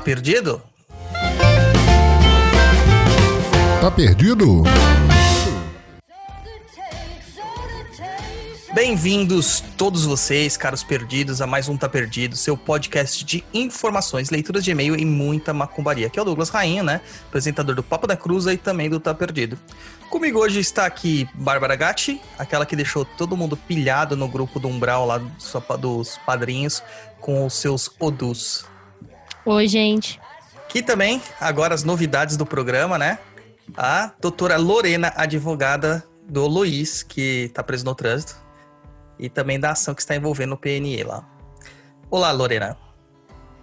perdido? Tá perdido? Bem-vindos todos vocês, caros perdidos, a mais um Tá Perdido, seu podcast de informações, leituras de e-mail e muita macumbaria. Aqui é o Douglas Rainha, né? Apresentador do Papo da Cruza e também do Tá Perdido. Comigo hoje está aqui Bárbara Gatti, aquela que deixou todo mundo pilhado no grupo do Umbral lá dos padrinhos com os seus odus. Oi, gente. Aqui também, agora as novidades do programa, né? A doutora Lorena, advogada do Luiz, que está preso no trânsito e também da ação que está envolvendo o PNE lá. Olá, Lorena.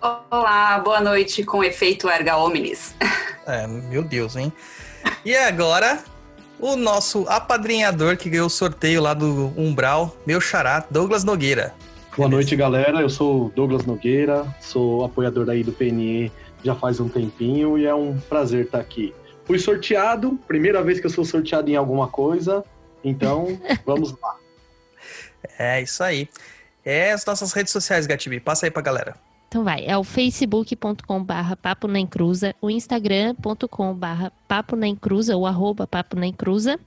Olá, boa noite com efeito erga omnes. É, meu Deus, hein? E agora, o nosso apadrinhador que ganhou o sorteio lá do Umbral, meu xará, Douglas Nogueira. Boa noite, galera. Eu sou Douglas Nogueira, sou apoiador aí do PNE já faz um tempinho e é um prazer estar aqui. Fui sorteado, primeira vez que eu sou sorteado em alguma coisa, então vamos lá. É isso aí. É as nossas redes sociais, Gatibi. Passa aí pra galera. Então vai, é o facebook.com barra papo nem cruza, o instagram.com barra papo nem cruza, o arroba papo nem cruza.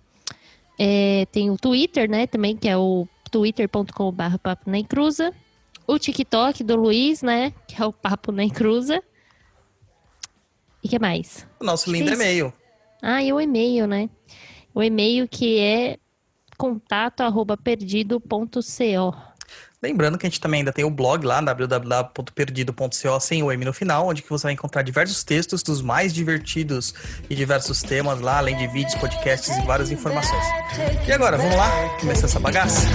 É, tem o Twitter, né, também, que é o twitter.com barra papo nem cruza. O TikTok do Luiz, né, que é o papo nem cruza. E que mais? O nosso lindo e-mail. Ah, e o e-mail, né? O e-mail que é contato arroba perdido.co. Lembrando que a gente também ainda tem o blog lá, www.perdido.co, sem o M no final, onde que você vai encontrar diversos textos dos mais divertidos e diversos temas lá, além de vídeos, podcasts e várias informações. E agora, vamos lá começar essa bagaça?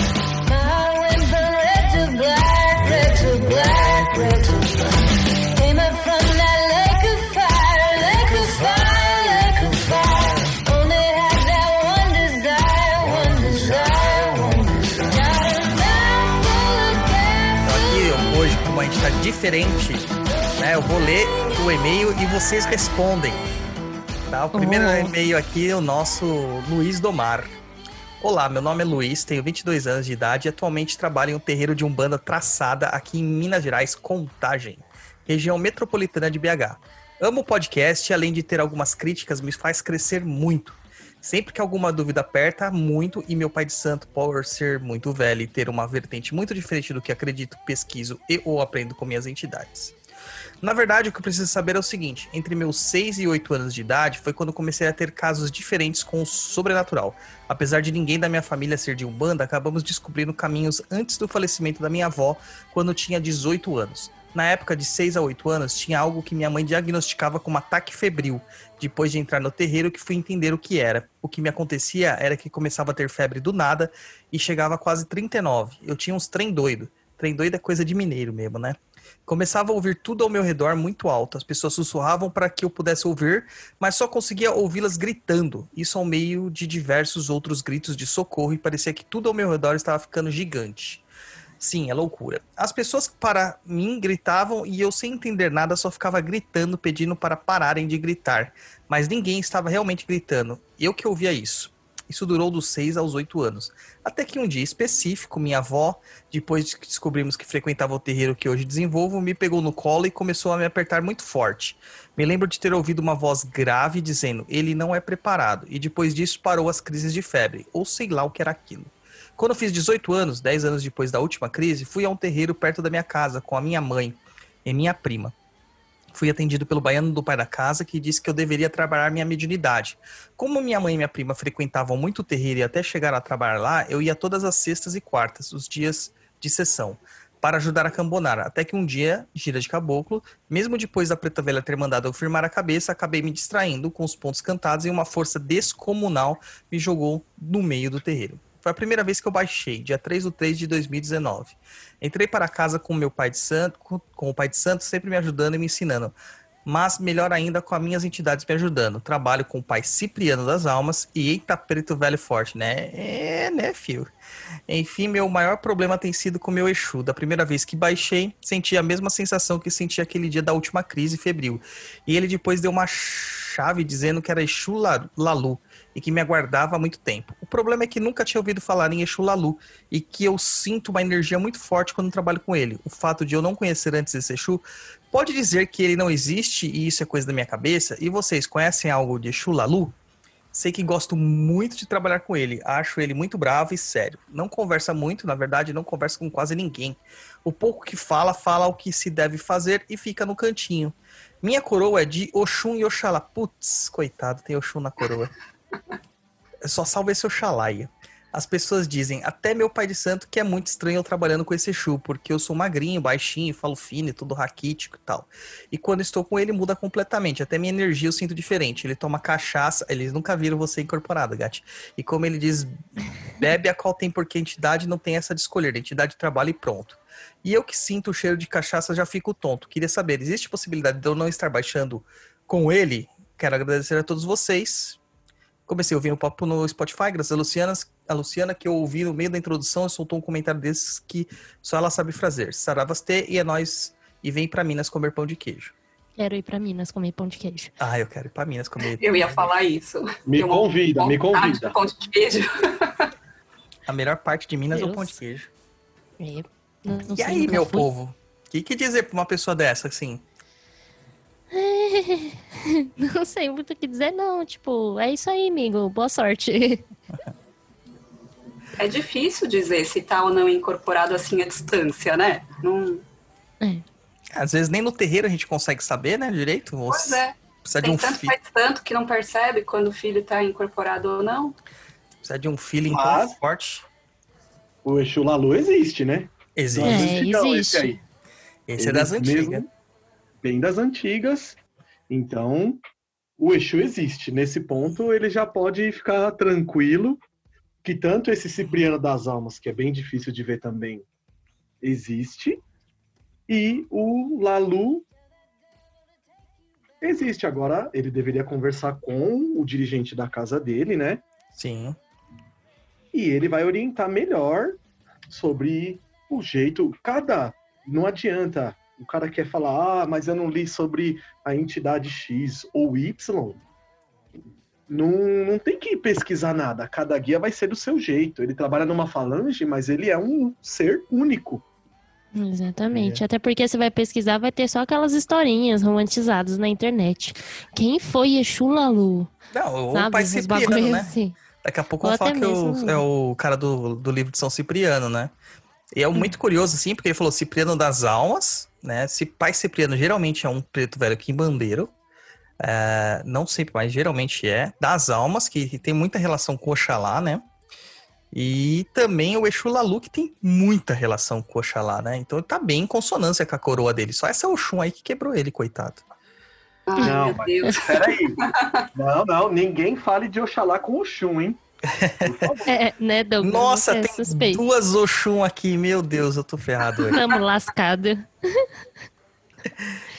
Diferente, né? Eu vou ler o e-mail e vocês respondem. Tá? O primeiro oh. e-mail aqui é o nosso Luiz Domar. Olá, meu nome é Luiz, tenho 22 anos de idade e atualmente trabalho em um terreiro de umbanda traçada aqui em Minas Gerais, Contagem, região metropolitana de BH. Amo o podcast e além de ter algumas críticas, me faz crescer muito. Sempre que alguma dúvida aperta muito, e meu pai de santo, por ser muito velho e ter uma vertente muito diferente do que acredito, pesquiso e ou aprendo com minhas entidades. Na verdade, o que eu preciso saber é o seguinte: entre meus 6 e 8 anos de idade foi quando comecei a ter casos diferentes com o sobrenatural. Apesar de ninguém da minha família ser de Umbanda, acabamos descobrindo caminhos antes do falecimento da minha avó, quando tinha 18 anos. Na época de 6 a 8 anos, tinha algo que minha mãe diagnosticava como ataque febril, depois de entrar no terreiro que fui entender o que era. O que me acontecia era que começava a ter febre do nada e chegava a quase 39. Eu tinha uns trem doido. Trem doido é coisa de mineiro mesmo, né? Começava a ouvir tudo ao meu redor muito alto. As pessoas sussurravam para que eu pudesse ouvir, mas só conseguia ouvi-las gritando. Isso ao meio de diversos outros gritos de socorro e parecia que tudo ao meu redor estava ficando gigante. Sim, é loucura. As pessoas para mim gritavam e eu, sem entender nada, só ficava gritando, pedindo para pararem de gritar. Mas ninguém estava realmente gritando. Eu que ouvia isso. Isso durou dos 6 aos 8 anos. Até que um dia específico, minha avó, depois de que descobrimos que frequentava o terreiro que hoje desenvolvo, me pegou no colo e começou a me apertar muito forte. Me lembro de ter ouvido uma voz grave dizendo: ele não é preparado, e depois disso parou as crises de febre, ou sei lá o que era aquilo. Quando eu fiz 18 anos, 10 anos depois da última crise, fui a um terreiro perto da minha casa com a minha mãe e minha prima. Fui atendido pelo baiano do pai da casa que disse que eu deveria trabalhar minha mediunidade. Como minha mãe e minha prima frequentavam muito o terreiro e até chegar a trabalhar lá, eu ia todas as sextas e quartas, os dias de sessão, para ajudar a cambonar. Até que um dia, gira de caboclo, mesmo depois da preta velha ter mandado eu firmar a cabeça, acabei me distraindo com os pontos cantados e uma força descomunal me jogou no meio do terreiro. Foi a primeira vez que eu baixei, dia 3 de 3 de 2019. Entrei para casa com meu pai de santo, com o pai de santo, sempre me ajudando e me ensinando. Mas melhor ainda com as minhas entidades me ajudando. Trabalho com o pai Cipriano das Almas e eita preto velho forte, né? É, né, fio? Enfim, meu maior problema tem sido com meu Exu. Da primeira vez que baixei, senti a mesma sensação que senti aquele dia da última crise febril. E ele depois deu uma chave dizendo que era Exu Lalu e que me aguardava há muito tempo. O problema é que nunca tinha ouvido falar em Exu Lalu e que eu sinto uma energia muito forte quando trabalho com ele. O fato de eu não conhecer antes esse Exu pode dizer que ele não existe e isso é coisa da minha cabeça? E vocês conhecem algo de Exu Lalu? Sei que gosto muito de trabalhar com ele. Acho ele muito bravo e sério. Não conversa muito, na verdade, não conversa com quase ninguém. O pouco que fala, fala o que se deve fazer e fica no cantinho. Minha coroa é de Oxum e Oxalá. Putz, coitado, tem Oxum na coroa. Só salve esse Oxalaia. As pessoas dizem, até meu pai de santo, que é muito estranho eu trabalhando com esse Exu, porque eu sou magrinho, baixinho, falo fino tudo raquítico e tal. E quando estou com ele, muda completamente. Até minha energia eu sinto diferente. Ele toma cachaça, eles nunca viram você incorporado, Gati. E como ele diz, bebe a qual tem, porque a entidade não tem essa de escolher. A entidade trabalha e pronto. E eu que sinto o cheiro de cachaça já fico tonto. Queria saber, existe possibilidade de eu não estar baixando com ele? Quero agradecer a todos vocês comecei a ouvir o papo no Spotify, graças a Luciana, a Luciana, que eu ouvi no meio da introdução, soltou um comentário desses que só ela sabe fazer. Saravastê e é nós e vem para Minas comer pão de queijo. Quero ir para Minas comer pão de queijo. Ah, eu quero ir para Minas comer. Eu ia falar isso. Me convida, me convida. Pão de queijo. A melhor parte de Minas Deus. é o pão de queijo. É. Não, não e aí, meu fui. povo? O que, que dizer pra uma pessoa dessa, assim? não sei muito o que dizer, não. Tipo, é isso aí, amigo. Boa sorte. É difícil dizer se tá ou não incorporado assim à distância, né? Não... É. Às vezes nem no terreiro a gente consegue saber, né, direito. Pois é. Precisa Tem de um tanto fi... faz tanto que não percebe quando o filho tá incorporado ou não. Precisa de um feeling Mas, tão forte. O Exu Lalu existe, né? Existe. É, existe. Esse, aí. esse é das antigas. Bem das antigas. Então, o Exu existe. Nesse ponto, ele já pode ficar tranquilo que tanto esse Cipriano das Almas, que é bem difícil de ver também, existe, e o Lalu existe. Agora, ele deveria conversar com o dirigente da casa dele, né? Sim. E ele vai orientar melhor sobre o jeito. Cada. Não adianta. O cara quer falar, ah, mas eu não li sobre a entidade X ou Y não, não tem que pesquisar nada. Cada guia vai ser do seu jeito. Ele trabalha numa falange, mas ele é um ser único. Exatamente. É. Até porque você vai pesquisar, vai ter só aquelas historinhas romantizadas na internet. Quem foi Exu Lalu? Não, o pai Cipriano, né? Assim. Daqui a pouco eu vou falar que mesmo... é o cara do, do livro de São Cipriano, né? E é muito curioso, assim, porque ele falou Cipriano das Almas, né? Se pai Cipriano geralmente é um preto velho quimbandeiro, é, não sempre, mas geralmente é, das almas, que tem muita relação com Oxalá, né? E também o Exu Lalu, que tem muita relação com Oxalá, né? Então ele tá bem em consonância com a coroa dele. Só essa Oxum aí que quebrou ele, coitado. Ai, não, meu Deus. peraí. Não, não, ninguém fale de Oxalá com Oxum, hein? É, né, Douglas? Nossa, é tem suspeito. duas Oxum aqui, meu Deus, eu tô ferrado. Tamo lascado.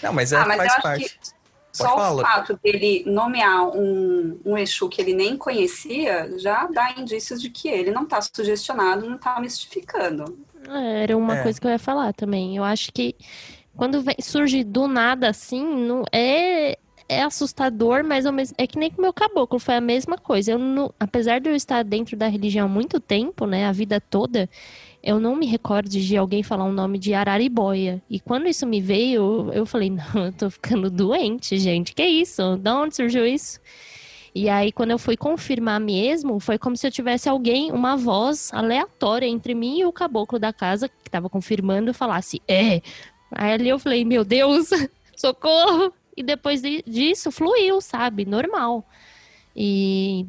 Não, mas, é, ah, mas faz parte. Que só falar. o fato dele nomear um, um Exu que ele nem conhecia já dá indícios de que ele não está sugestionado, não está mistificando. É, era uma é. coisa que eu ia falar também. Eu acho que quando vem, surge do nada assim, não, é, é assustador, mas ao mesmo, é que nem com o meu caboclo, foi a mesma coisa. Eu não, apesar de eu estar dentro da religião há muito tempo, né, a vida toda, eu não me recordo de alguém falar o um nome de Araribóia. E quando isso me veio, eu falei, não, eu tô ficando doente, gente. Que isso? De onde surgiu isso? E aí, quando eu fui confirmar mesmo, foi como se eu tivesse alguém, uma voz aleatória entre mim e o caboclo da casa, que tava confirmando, falasse, é. Aí ali eu falei, meu Deus, socorro! E depois disso, fluiu, sabe? Normal. E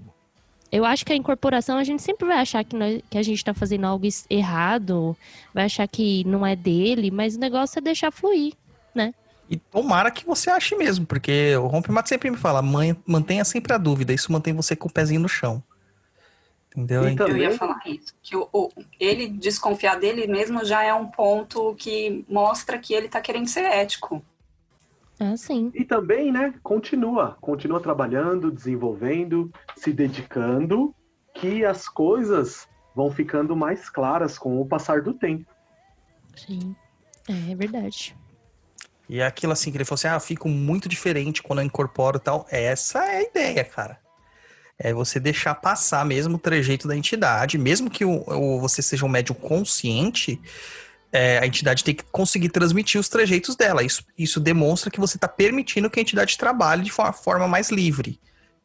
eu acho que a incorporação a gente sempre vai achar que, nós, que a gente está fazendo algo errado, vai achar que não é dele, mas o negócio é deixar fluir, né? E tomara que você ache mesmo, porque o Rompimato sempre me fala, mãe, mantenha sempre a dúvida, isso mantém você com o pezinho no chão. Entendeu? Então, eu ia falar isso, que o, o, ele desconfiar dele mesmo já é um ponto que mostra que ele está querendo ser ético. Ah, sim. E também, né, continua, continua trabalhando, desenvolvendo, se dedicando, que as coisas vão ficando mais claras com o passar do tempo. Sim, é, é verdade. E é aquilo assim, que ele falou assim, ah, fico muito diferente quando eu incorporo e tal. Essa é a ideia, cara. É você deixar passar mesmo o trejeito da entidade, mesmo que o, o você seja um médium consciente, é, a entidade tem que conseguir transmitir os trejeitos dela. Isso, isso demonstra que você está permitindo que a entidade trabalhe de uma forma mais livre,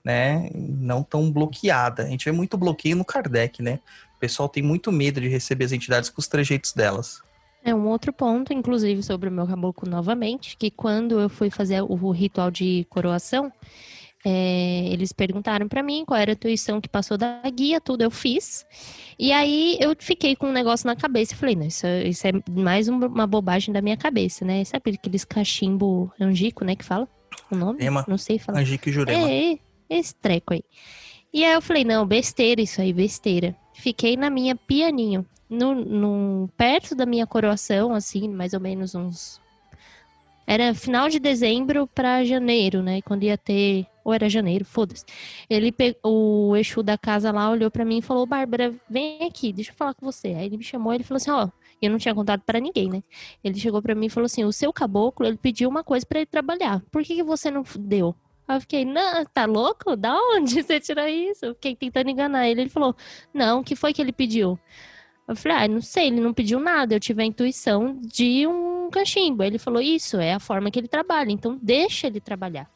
né? Não tão bloqueada. A gente vê muito bloqueio no Kardec, né? O pessoal tem muito medo de receber as entidades com os trejeitos delas. É um outro ponto, inclusive, sobre o meu caboclo novamente, que quando eu fui fazer o ritual de coroação, é, eles perguntaram para mim qual era a intuição que passou da guia, tudo eu fiz. E aí eu fiquei com um negócio na cabeça e falei, não, isso, isso é mais uma bobagem da minha cabeça, né? Sabe aqueles cachimbo angico, né, que fala o nome? Não sei falar. Angico e Jurema. É, esse treco aí. E aí eu falei, não, besteira isso aí, besteira. Fiquei na minha pianinho no, no, perto da minha coroação, assim, mais ou menos uns. Era final de dezembro para janeiro, né? Quando ia ter. Ou era janeiro, foda-se. Ele pegou, o Exu da casa lá olhou para mim e falou: Bárbara, vem aqui, deixa eu falar com você. Aí ele me chamou ele falou assim: Ó, eu não tinha contado para ninguém, né? Ele chegou para mim e falou assim: O seu caboclo, ele pediu uma coisa para ele trabalhar. Por que, que você não deu? Aí eu fiquei, não, tá louco? Da onde você tirou isso? Eu fiquei tentando enganar ele. Ele falou, não, o que foi que ele pediu? Eu falei, ah, não sei, ele não pediu nada, eu tive a intuição de um cachimbo. Ele falou, isso, é a forma que ele trabalha, então deixa ele trabalhar.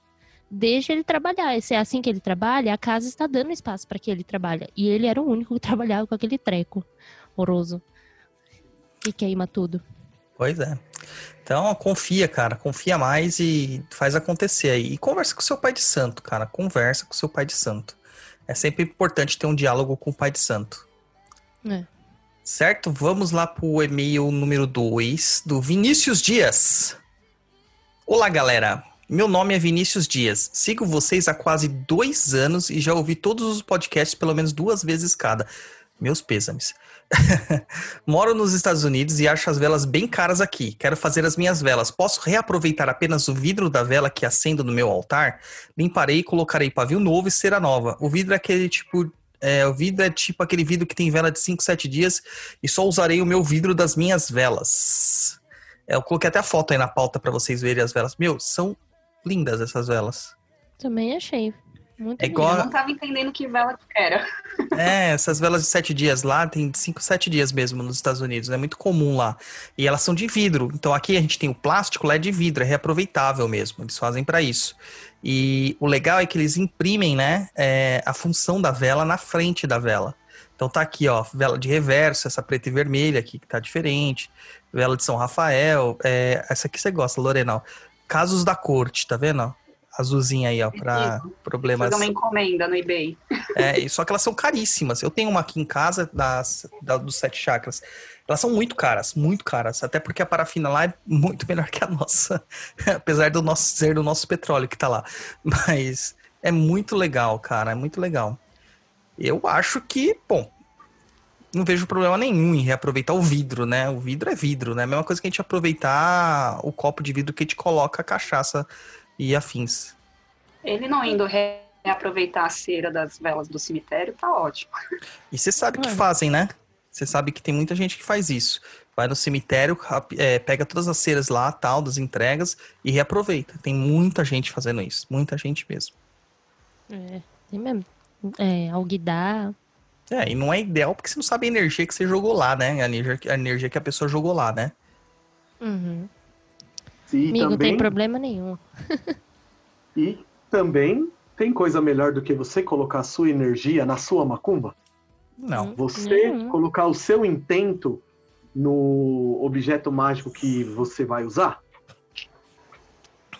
Deixa ele trabalhar. Se é assim que ele trabalha, a casa está dando espaço para que ele trabalhe. E ele era o único que trabalhava com aquele treco horroroso. E queima tudo. Pois é. Então, confia, cara. Confia mais e faz acontecer aí. E conversa com seu pai de santo, cara. Conversa com seu pai de santo. É sempre importante ter um diálogo com o pai de santo. É. Certo? Vamos lá para o e-mail número 2 do Vinícius Dias. Olá, galera. Meu nome é Vinícius Dias. Sigo vocês há quase dois anos e já ouvi todos os podcasts pelo menos duas vezes cada. Meus pêsames. Moro nos Estados Unidos e acho as velas bem caras aqui. Quero fazer as minhas velas. Posso reaproveitar apenas o vidro da vela que acendo no meu altar? Limparei colocarei pavio novo e cera nova. O vidro é aquele tipo é, o vidro é tipo aquele vidro que tem vela de 5, 7 dias e só usarei o meu vidro das minhas velas. É, eu coloquei até a foto aí na pauta para vocês verem as velas. Meu, são lindas essas velas. Também achei. Muito É igual- Eu não tava entendendo que vela que era. É, essas velas de 7 dias lá, tem 5, 7 dias mesmo nos Estados Unidos. É muito comum lá. E elas são de vidro. Então aqui a gente tem o plástico, lá é de vidro, é reaproveitável mesmo. Eles fazem para isso. E o legal é que eles imprimem, né, é, a função da vela na frente da vela. Então tá aqui, ó, vela de reverso, essa preta e vermelha aqui que tá diferente. Vela de São Rafael. é, essa aqui você gosta, Lorena. ó. Casos da corte, tá vendo? Azulzinha aí, ó, pra problemas. Fazer uma encomenda no eBay. É, só que elas são caríssimas. Eu tenho uma aqui em casa das, da- dos sete chakras. Elas são muito caras, muito caras. Até porque a parafina lá é muito melhor que a nossa. Apesar do nosso ser do nosso petróleo que tá lá. Mas é muito legal, cara. É muito legal. Eu acho que, bom, não vejo problema nenhum em reaproveitar o vidro, né? O vidro é vidro, né? A mesma coisa que a gente aproveitar o copo de vidro que a gente coloca a cachaça e afins. Ele não indo re- reaproveitar a cera das velas do cemitério, tá ótimo. E você sabe que fazem, né? Você sabe que tem muita gente que faz isso. Vai no cemitério, é, pega todas as ceras lá, tal, das entregas e reaproveita. Tem muita gente fazendo isso. Muita gente mesmo. É, tem mesmo. É, alguidar. É, e não é ideal porque você não sabe a energia que você jogou lá, né? A energia, a energia que a pessoa jogou lá, né? Uhum. E Amigo, também, tem problema nenhum. e também tem coisa melhor do que você colocar a sua energia na sua macumba? Não. Você Nenhum. colocar o seu intento no objeto mágico que você vai usar?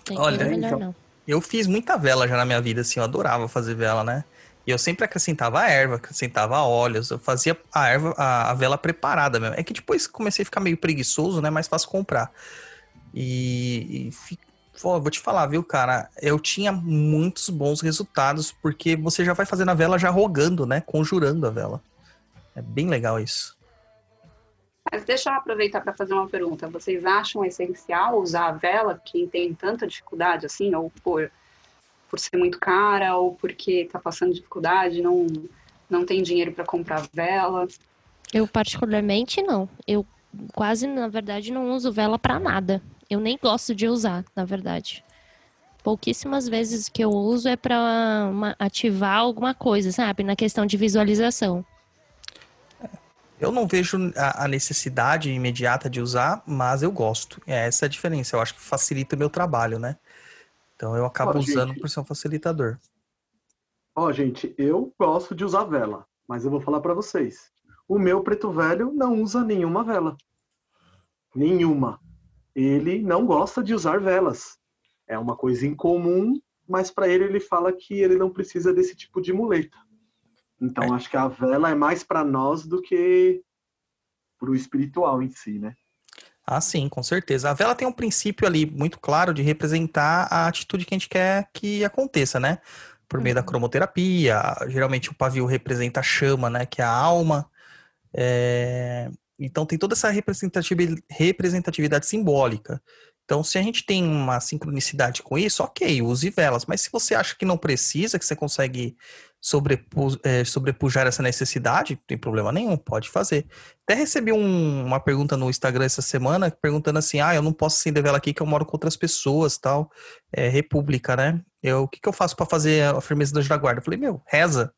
Tem Olha, melhor então. não. Eu fiz muita vela já na minha vida, assim, eu adorava fazer vela, né? E eu sempre acrescentava erva, acrescentava óleos, eu fazia a erva, a, a vela preparada mesmo. É que depois comecei a ficar meio preguiçoso, né? Mais fácil comprar. E, e pô, vou te falar, viu, cara? Eu tinha muitos bons resultados, porque você já vai fazendo a vela já rogando, né? Conjurando a vela. É bem legal isso. Mas deixa eu aproveitar para fazer uma pergunta. Vocês acham essencial usar a vela, quem tem tanta dificuldade assim, ou por, por ser muito cara, ou porque está passando dificuldade, não, não tem dinheiro para comprar vela? Eu particularmente não. Eu quase, na verdade, não uso vela pra nada. Eu nem gosto de usar, na verdade. pouquíssimas vezes que eu uso é para ativar alguma coisa, sabe? Na questão de visualização. Eu não vejo a, necessidade imediata de usar, mas eu gosto. É essa a diferença. Eu acho que facilita o meu trabalho, né? Então eu acabo usando gente, por ser um facilitador. Ó, gente, eu gosto de usar vela, mas eu vou falar para vocês. O meu preto velho não usa nenhuma vela. Nenhuma. Ele não gosta de usar velas. É uma coisa incomum, mas para ele ele fala que ele não precisa desse tipo de muleta. Então é. acho que a vela é mais para nós do que para o espiritual em si, né? Ah, sim, com certeza. A vela tem um princípio ali muito claro de representar a atitude que a gente quer que aconteça, né? Por meio uhum. da cromoterapia, geralmente o pavio representa a chama, né? Que é a alma. É... Então tem toda essa representatividade simbólica. Então, se a gente tem uma sincronicidade com isso, ok, use velas. Mas se você acha que não precisa, que você consegue sobrepu é, sobrepujar essa necessidade, não tem problema nenhum, pode fazer. Até recebi um, uma pergunta no Instagram essa semana, perguntando assim, ah, eu não posso acender vela aqui que eu moro com outras pessoas, tal, é, república, né? Eu, o que, que eu faço para fazer a firmeza da guarda? Eu falei, meu, reza.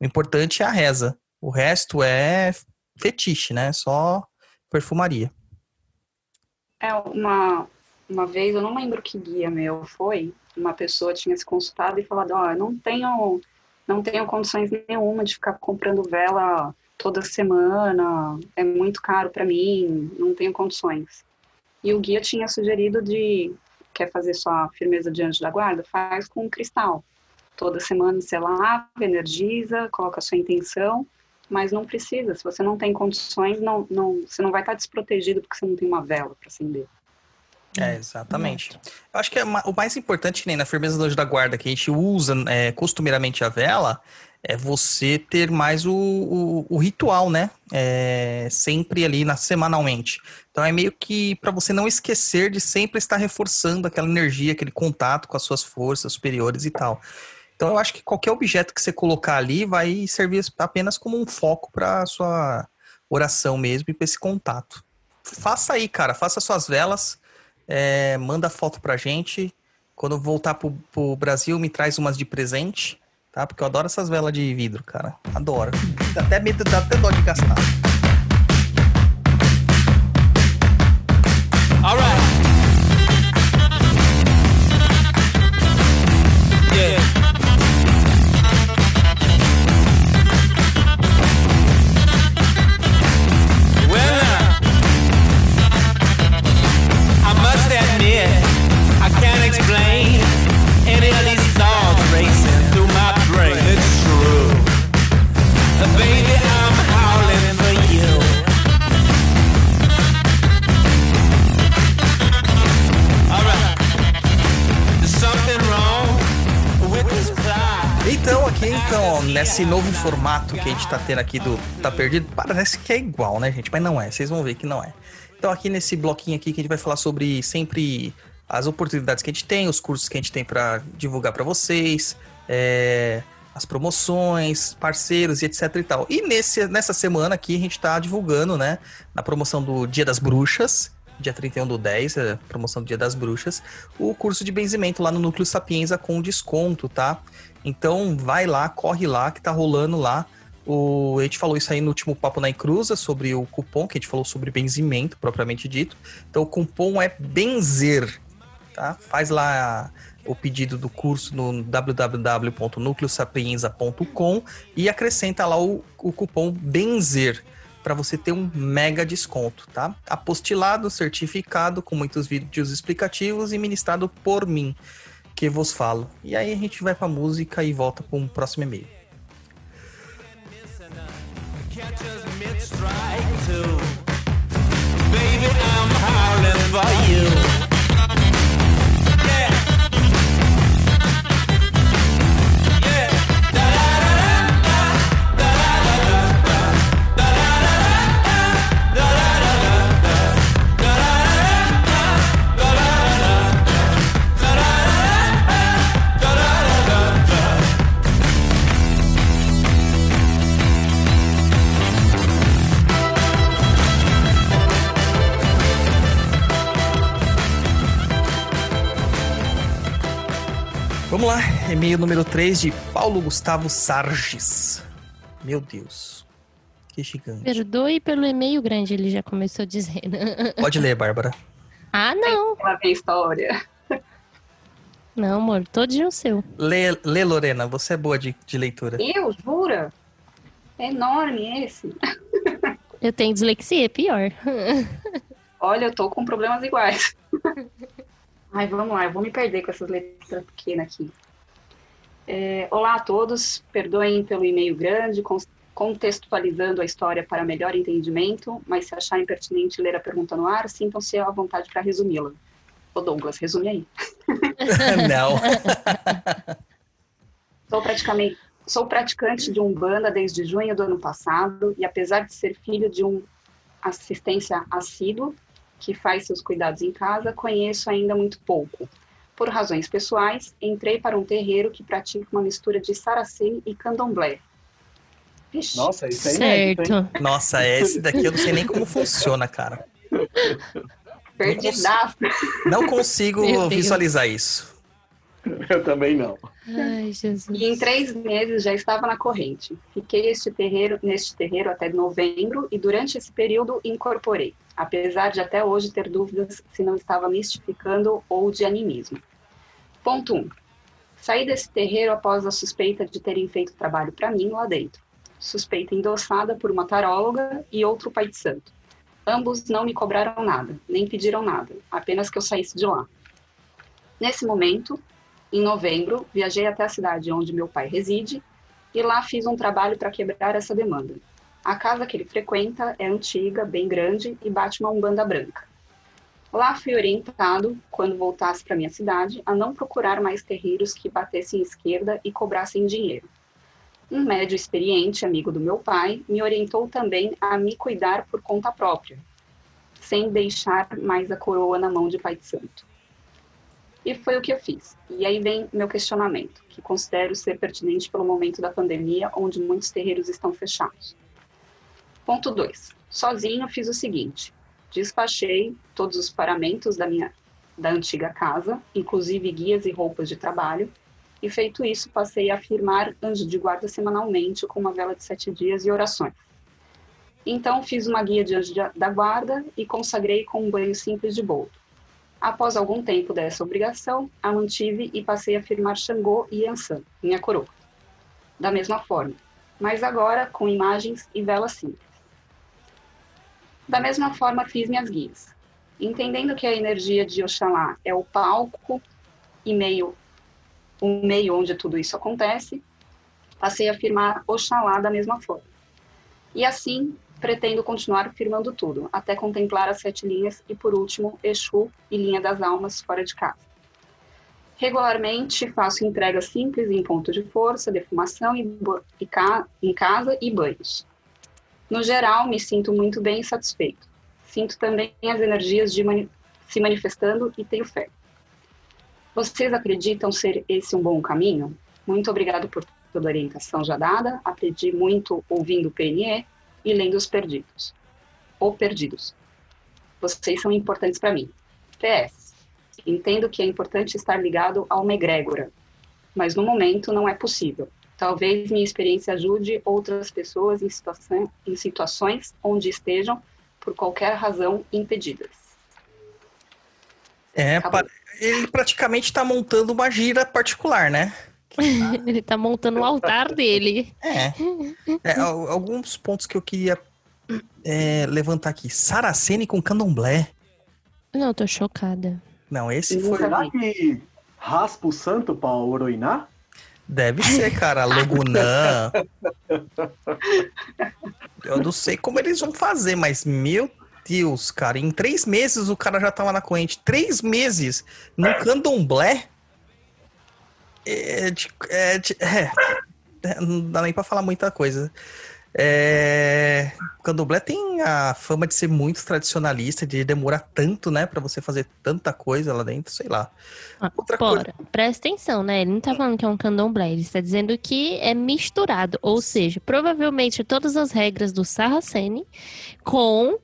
O importante é a reza. O resto é fetiche, né? Só perfumaria. É uma uma vez, eu não lembro que guia meu foi, uma pessoa tinha se consultado e falado, ó, oh, eu não tenho, não tenho condições nenhuma de ficar comprando vela toda semana, é muito caro para mim, não tenho condições. E o guia tinha sugerido de, quer fazer só firmeza de anjo da guarda? Faz com cristal. Toda semana você lava, energiza, coloca a sua intenção, mas não precisa. Se você não tem condições, não, não, você não vai estar desprotegido porque você não tem uma vela para acender. É, exatamente. Eu acho que é o mais importante, que nem na firmeza do anjo da guarda, que a gente usa é, costumeiramente a vela, é você ter mais o, o, o ritual, né? É, sempre ali na, semanalmente. Então é meio que para você não esquecer de sempre estar reforçando aquela energia, aquele contato com as suas forças superiores e tal. Então eu acho que qualquer objeto que você colocar ali vai servir apenas como um foco para sua oração mesmo e para esse contato. Faça aí, cara, faça suas velas é, manda foto pra gente. Quando voltar pro, pro, Brasil, me traz umas de presente, tá? Porque eu adoro essas velas de vidro, cara. Adoro. Dá até medo, dá até dó de gastar. Alright. Yeah. Nesse novo formato que a gente tá tendo aqui do Tá Perdido, parece que é igual, né, gente? Mas não é, vocês vão ver que não é. Então, aqui nesse bloquinho aqui que a gente vai falar sobre sempre as oportunidades que a gente tem, os cursos que a gente tem para divulgar para vocês, é, as promoções, parceiros e etc e tal. E nesse, nessa semana aqui a gente tá divulgando, né, na promoção do Dia das Bruxas, dia 31 do 10, a promoção do Dia das Bruxas, o curso de benzimento lá no Núcleo Sapienza com desconto, tá? Então vai lá, corre lá, que tá rolando lá. O, a gente falou isso aí no último Papo na Encruza, sobre o cupom, que a gente falou sobre benzimento, propriamente dito. Então o cupom é benzer, tá? Faz lá o pedido do curso no www.nucleosapienza.com e acrescenta lá o, o cupom benzer para você ter um mega desconto, tá? Apostilado, certificado, com muitos vídeos explicativos e ministrado por mim que vos falo. E aí a gente vai pra música e volta para um próximo e-mail. Baby, Vamos lá, e-mail número 3 de Paulo Gustavo Sarges. Meu Deus. Que gigante. Perdoe pelo e-mail grande, ele já começou dizendo. Pode ler, Bárbara. ah, não. Ela vem história. Não, amor, todinho seu. Lê, lê, Lorena, você é boa de, de leitura. Eu, jura? É enorme esse. Eu tenho dislexia, é pior. Olha, eu tô com problemas iguais. Ai, vamos lá, eu vou me perder com essas letras pequenas aqui. É, olá a todos, perdoem pelo e-mail grande, contextualizando a história para melhor entendimento, mas se acharem pertinente ler a pergunta no ar, sintam-se à vontade para resumi-la. Ô Douglas, resume aí. Não. Sou praticamente sou praticante de Umbanda desde junho do ano passado e apesar de ser filho de um assistência assíduo, que faz seus cuidados em casa, conheço ainda muito pouco. Por razões pessoais, entrei para um terreiro que pratica uma mistura de saracen e candomblé. Vixe. Nossa, isso é certo. hein? Nossa, esse daqui eu não sei nem como funciona, cara. Perdidaço. Não consigo visualizar isso. Eu também não. Ai, Jesus. E em três meses já estava na corrente. Fiquei este terreiro, neste terreiro até novembro e durante esse período incorporei, apesar de até hoje ter dúvidas se não estava mistificando ou de animismo. Ponto 1. Um. Saí desse terreiro após a suspeita de terem feito trabalho para mim lá dentro. Suspeita endossada por uma taróloga e outro pai de santo. Ambos não me cobraram nada, nem pediram nada, apenas que eu saísse de lá. Nesse momento, em novembro, viajei até a cidade onde meu pai reside e lá fiz um trabalho para quebrar essa demanda. A casa que ele frequenta é antiga, bem grande e bate uma umbanda branca. Lá fui orientado, quando voltasse para minha cidade, a não procurar mais terreiros que batessem esquerda e cobrassem dinheiro. Um médio experiente, amigo do meu pai, me orientou também a me cuidar por conta própria, sem deixar mais a coroa na mão de pai de santo. E foi o que eu fiz. E aí vem meu questionamento, que considero ser pertinente pelo momento da pandemia, onde muitos terreiros estão fechados. Ponto 2. Sozinho fiz o seguinte: despachei todos os paramentos da minha da antiga casa, inclusive guias e roupas de trabalho, e feito isso, passei a firmar anjo de guarda semanalmente com uma vela de sete dias e orações. Então fiz uma guia de anjo da guarda e consagrei com um banho simples de boldo. Após algum tempo dessa obrigação, a mantive e passei a firmar Xangô e Yansan, minha coroa. Da mesma forma, mas agora com imagens e velas simples. Da mesma forma, fiz minhas guias. Entendendo que a energia de Oxalá é o palco e meio, o meio onde tudo isso acontece, passei a firmar Oxalá da mesma forma. E assim, pretendo continuar firmando tudo, até contemplar as sete linhas e, por último, Exu e linha das almas fora de casa. Regularmente faço entregas simples em ponto de força, defumação e, e ca em casa e banhos. No geral, me sinto muito bem e satisfeito. Sinto também as energias mani se manifestando e tenho fé. Vocês acreditam ser esse um bom caminho? Muito obrigado por toda a orientação já dada. Aprendi muito ouvindo o PNE e lendo Os Perdidos. Ou Perdidos. Vocês são importantes para mim. PS. Entendo que é importante estar ligado a uma egrégora, mas no momento não é possível. Talvez minha experiência ajude outras pessoas em, situação, em situações onde estejam, por qualquer razão, impedidas. É, Acabou. ele praticamente está montando uma gira particular, né? Ele tá montando o altar dele. É. É, al- alguns pontos que eu queria é, levantar aqui. Saraceni com candomblé. Não, eu tô chocada. Não, esse foi. Será que raspa o santo pra oroinar? Deve ser, cara. Logunã. Eu não sei como eles vão fazer, mas meu Deus, cara. Em três meses o cara já tava na corrente. Três meses no candomblé. É, é, de- é, é, não dá nem pra falar muita coisa. É, o candomblé tem a fama de ser muito tradicionalista, de demorar tanto, né, Pra você fazer tanta coisa lá dentro, sei lá. Ah, Outra coisa. Bora, presta atenção, né? Ele não tá falando que é um candomblé, ele está dizendo que é misturado. Ou seja, provavelmente todas as regras do Sarracene com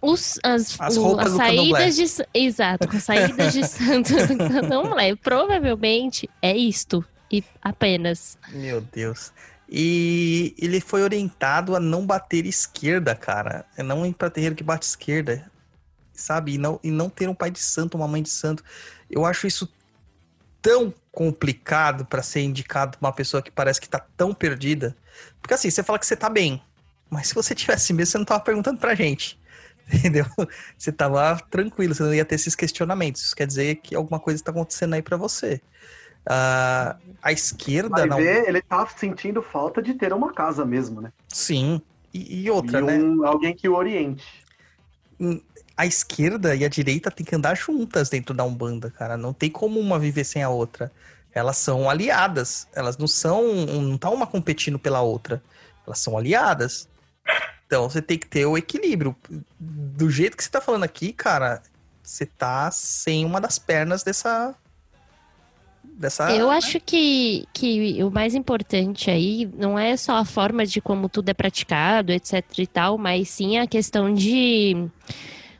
Os, as, As o- as saídas de Exato, as saídas de santo do candomblé. Provavelmente é isto. E apenas. Meu Deus. E ele foi orientado a não bater esquerda, cara. É não ir pra terreiro que bate esquerda. Sabe? E não, e não ter um pai de santo, uma mãe de santo. Eu acho isso tão complicado pra ser indicado uma pessoa que parece que tá tão perdida. Porque assim, você fala que você tá bem. Mas se você tivesse mesmo, você não tava perguntando pra gente. Entendeu? Você tava tranquilo, você não ia ter esses questionamentos. Isso quer dizer que alguma coisa tá acontecendo aí pra você. Ah, a esquerda Vai não. ver, ele tá sentindo falta de ter uma casa mesmo, né? Sim. E, e outra, e né? um- alguém que o oriente. A esquerda e a direita tem que andar juntas dentro da Umbanda, cara. Não tem como uma viver sem a outra. Elas são aliadas. Elas não são. Não tá uma competindo pela outra. Elas são aliadas. Então você tem que ter o equilíbrio. Do jeito que você tá falando aqui, cara, você tá sem uma das pernas dessa. Dessa. Eu acho que, que o mais importante aí não é só a forma de como tudo é praticado, etc e tal, mas sim a questão de,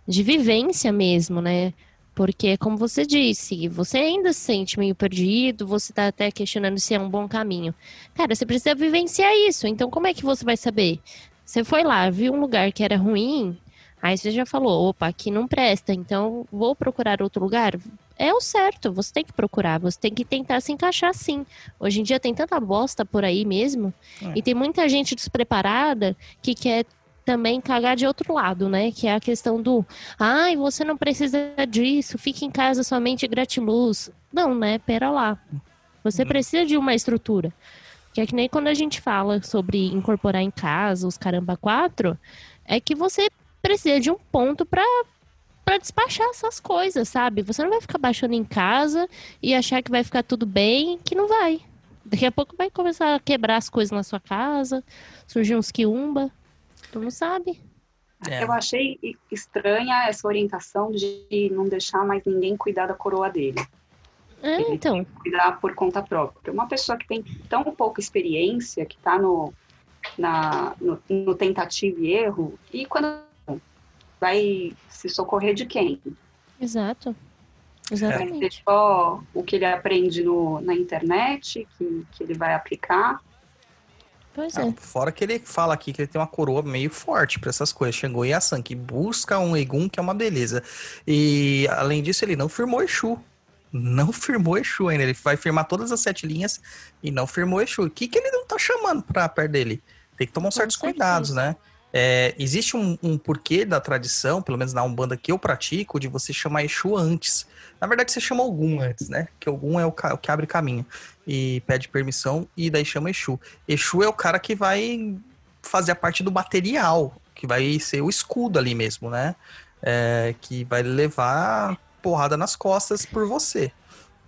de vivência mesmo, né? Porque, como você disse, você ainda se sente meio perdido, você tá até questionando se é um bom caminho. Cara, você precisa vivenciar isso. Então, como é que você vai saber? Você foi lá, viu um lugar que era ruim, aí você já falou, opa, aqui não presta, então vou procurar outro lugar. É o certo, você tem que procurar, você tem que tentar se encaixar sim. Hoje em dia tem tanta bosta por aí mesmo, É. e tem muita gente despreparada que quer também cagar de outro lado, né? Que é a questão do, ai, você não precisa disso, fique em casa somente gratiluz. Não, né? Pera lá. Você Uhum. precisa de uma estrutura. Que é que nem quando a gente fala sobre incorporar em casa os caramba quatro, é que você precisa de um ponto pra para despachar essas coisas, sabe? Você não vai ficar baixando em casa e achar que vai ficar tudo bem, que não vai. Daqui a pouco vai começar a quebrar as coisas na sua casa, surgir uns quiumba. Tu não sabe. É. Eu achei estranha essa orientação de não deixar mais ninguém cuidar da coroa dele. É, Ele então. cuidar por conta própria. Uma pessoa que tem tão pouca experiência, que está no, na, no, no tentativa e erro, e quando vai se socorrer de quem? Exato. Vai ser Exatamente. só o que ele aprende no, na internet, que, que ele vai aplicar. Pois Ah, é. fora que ele fala aqui que ele tem uma coroa meio forte pra essas coisas. Chegou Yasan, que busca um Egum, que é uma beleza. E além disso, ele não firmou Exu. Não firmou Exu ainda. Ele vai firmar todas as sete linhas e não firmou Exu. O que, que ele não tá chamando pra perto dele? Tem que tomar uns Com certos certeza. cuidados, né? É, existe um, um porquê da tradição, pelo menos na Umbanda que eu pratico, de você chamar Exu antes. Na verdade, você chama Ogum antes, né? Que Ogum é o, o que abre caminho e pede permissão e daí chama Exu. Exu é o cara que vai fazer a parte do material, que vai ser o escudo ali mesmo, né? É, que vai levar porrada nas costas por você.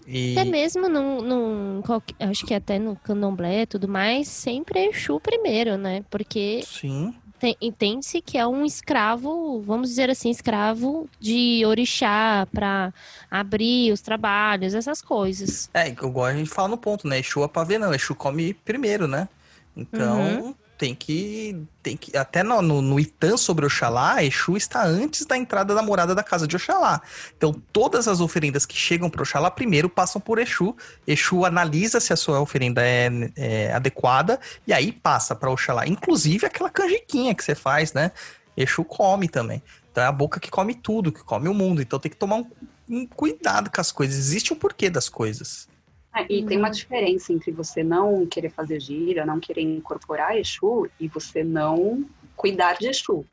E Até mesmo num, num acho que até no candomblé e tudo mais, sempre é Exu primeiro, né? Porque sim, entende-se que é um escravo, vamos dizer assim, escravo de orixá para abrir os trabalhos, essas coisas. é igual a gente fala no ponto, né? Exu é pra ver, não. Exu come primeiro, né? Então tem que. Tem que até no, no, no Itan sobre Oxalá, Exu está antes da entrada da morada da casa de Oxalá. Então todas as oferendas que chegam para Oxalá primeiro passam por Exu. Exu analisa se a sua oferenda é, é adequada e aí passa para Oxalá. Inclusive aquela canjiquinha que você faz, né? Exu come também. Então é a boca que come tudo, que come o mundo. Então tem que tomar um, um cuidado com as coisas. Existe o porquê das coisas. É, e tem uma diferença entre você não querer fazer gira, não querer incorporar Exu e você não cuidar de Exu.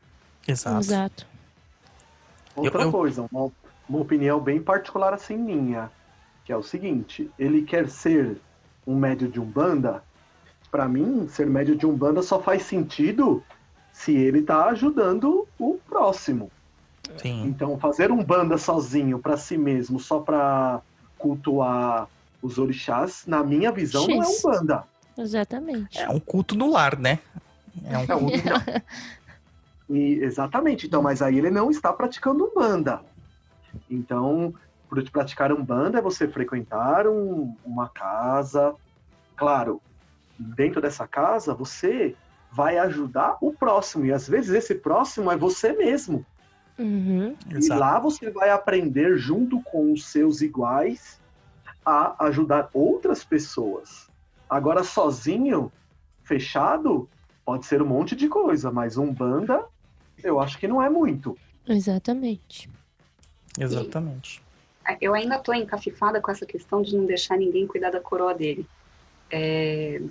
Exato. Exato. Outra Eu- eu- coisa, uma, uma opinião bem particular assim minha, que é o seguinte, ele quer ser um médio de Umbanda, pra mim, ser médio de Umbanda só faz sentido se ele tá ajudando o próximo. Sim. Então, fazer um banda sozinho pra si mesmo, só pra cultuar os orixás, na minha visão, não é um X. banda. Exatamente. É um culto no lar, né? É um É um- E- exatamente. Então, mas aí ele não está praticando umbanda. Então, para praticar umbanda é você frequentar um- uma casa. Claro, dentro dessa casa você vai ajudar o próximo e às vezes esse próximo é você mesmo. Uhum. E Exato. lá você vai aprender junto com os seus iguais a ajudar outras pessoas. Agora sozinho, fechado, pode ser um monte de coisa, mas um banda, eu acho que não é muito. Exatamente. Exatamente. Eu ainda tô encafifada com essa questão de não deixar ninguém cuidar da coroa dele. É,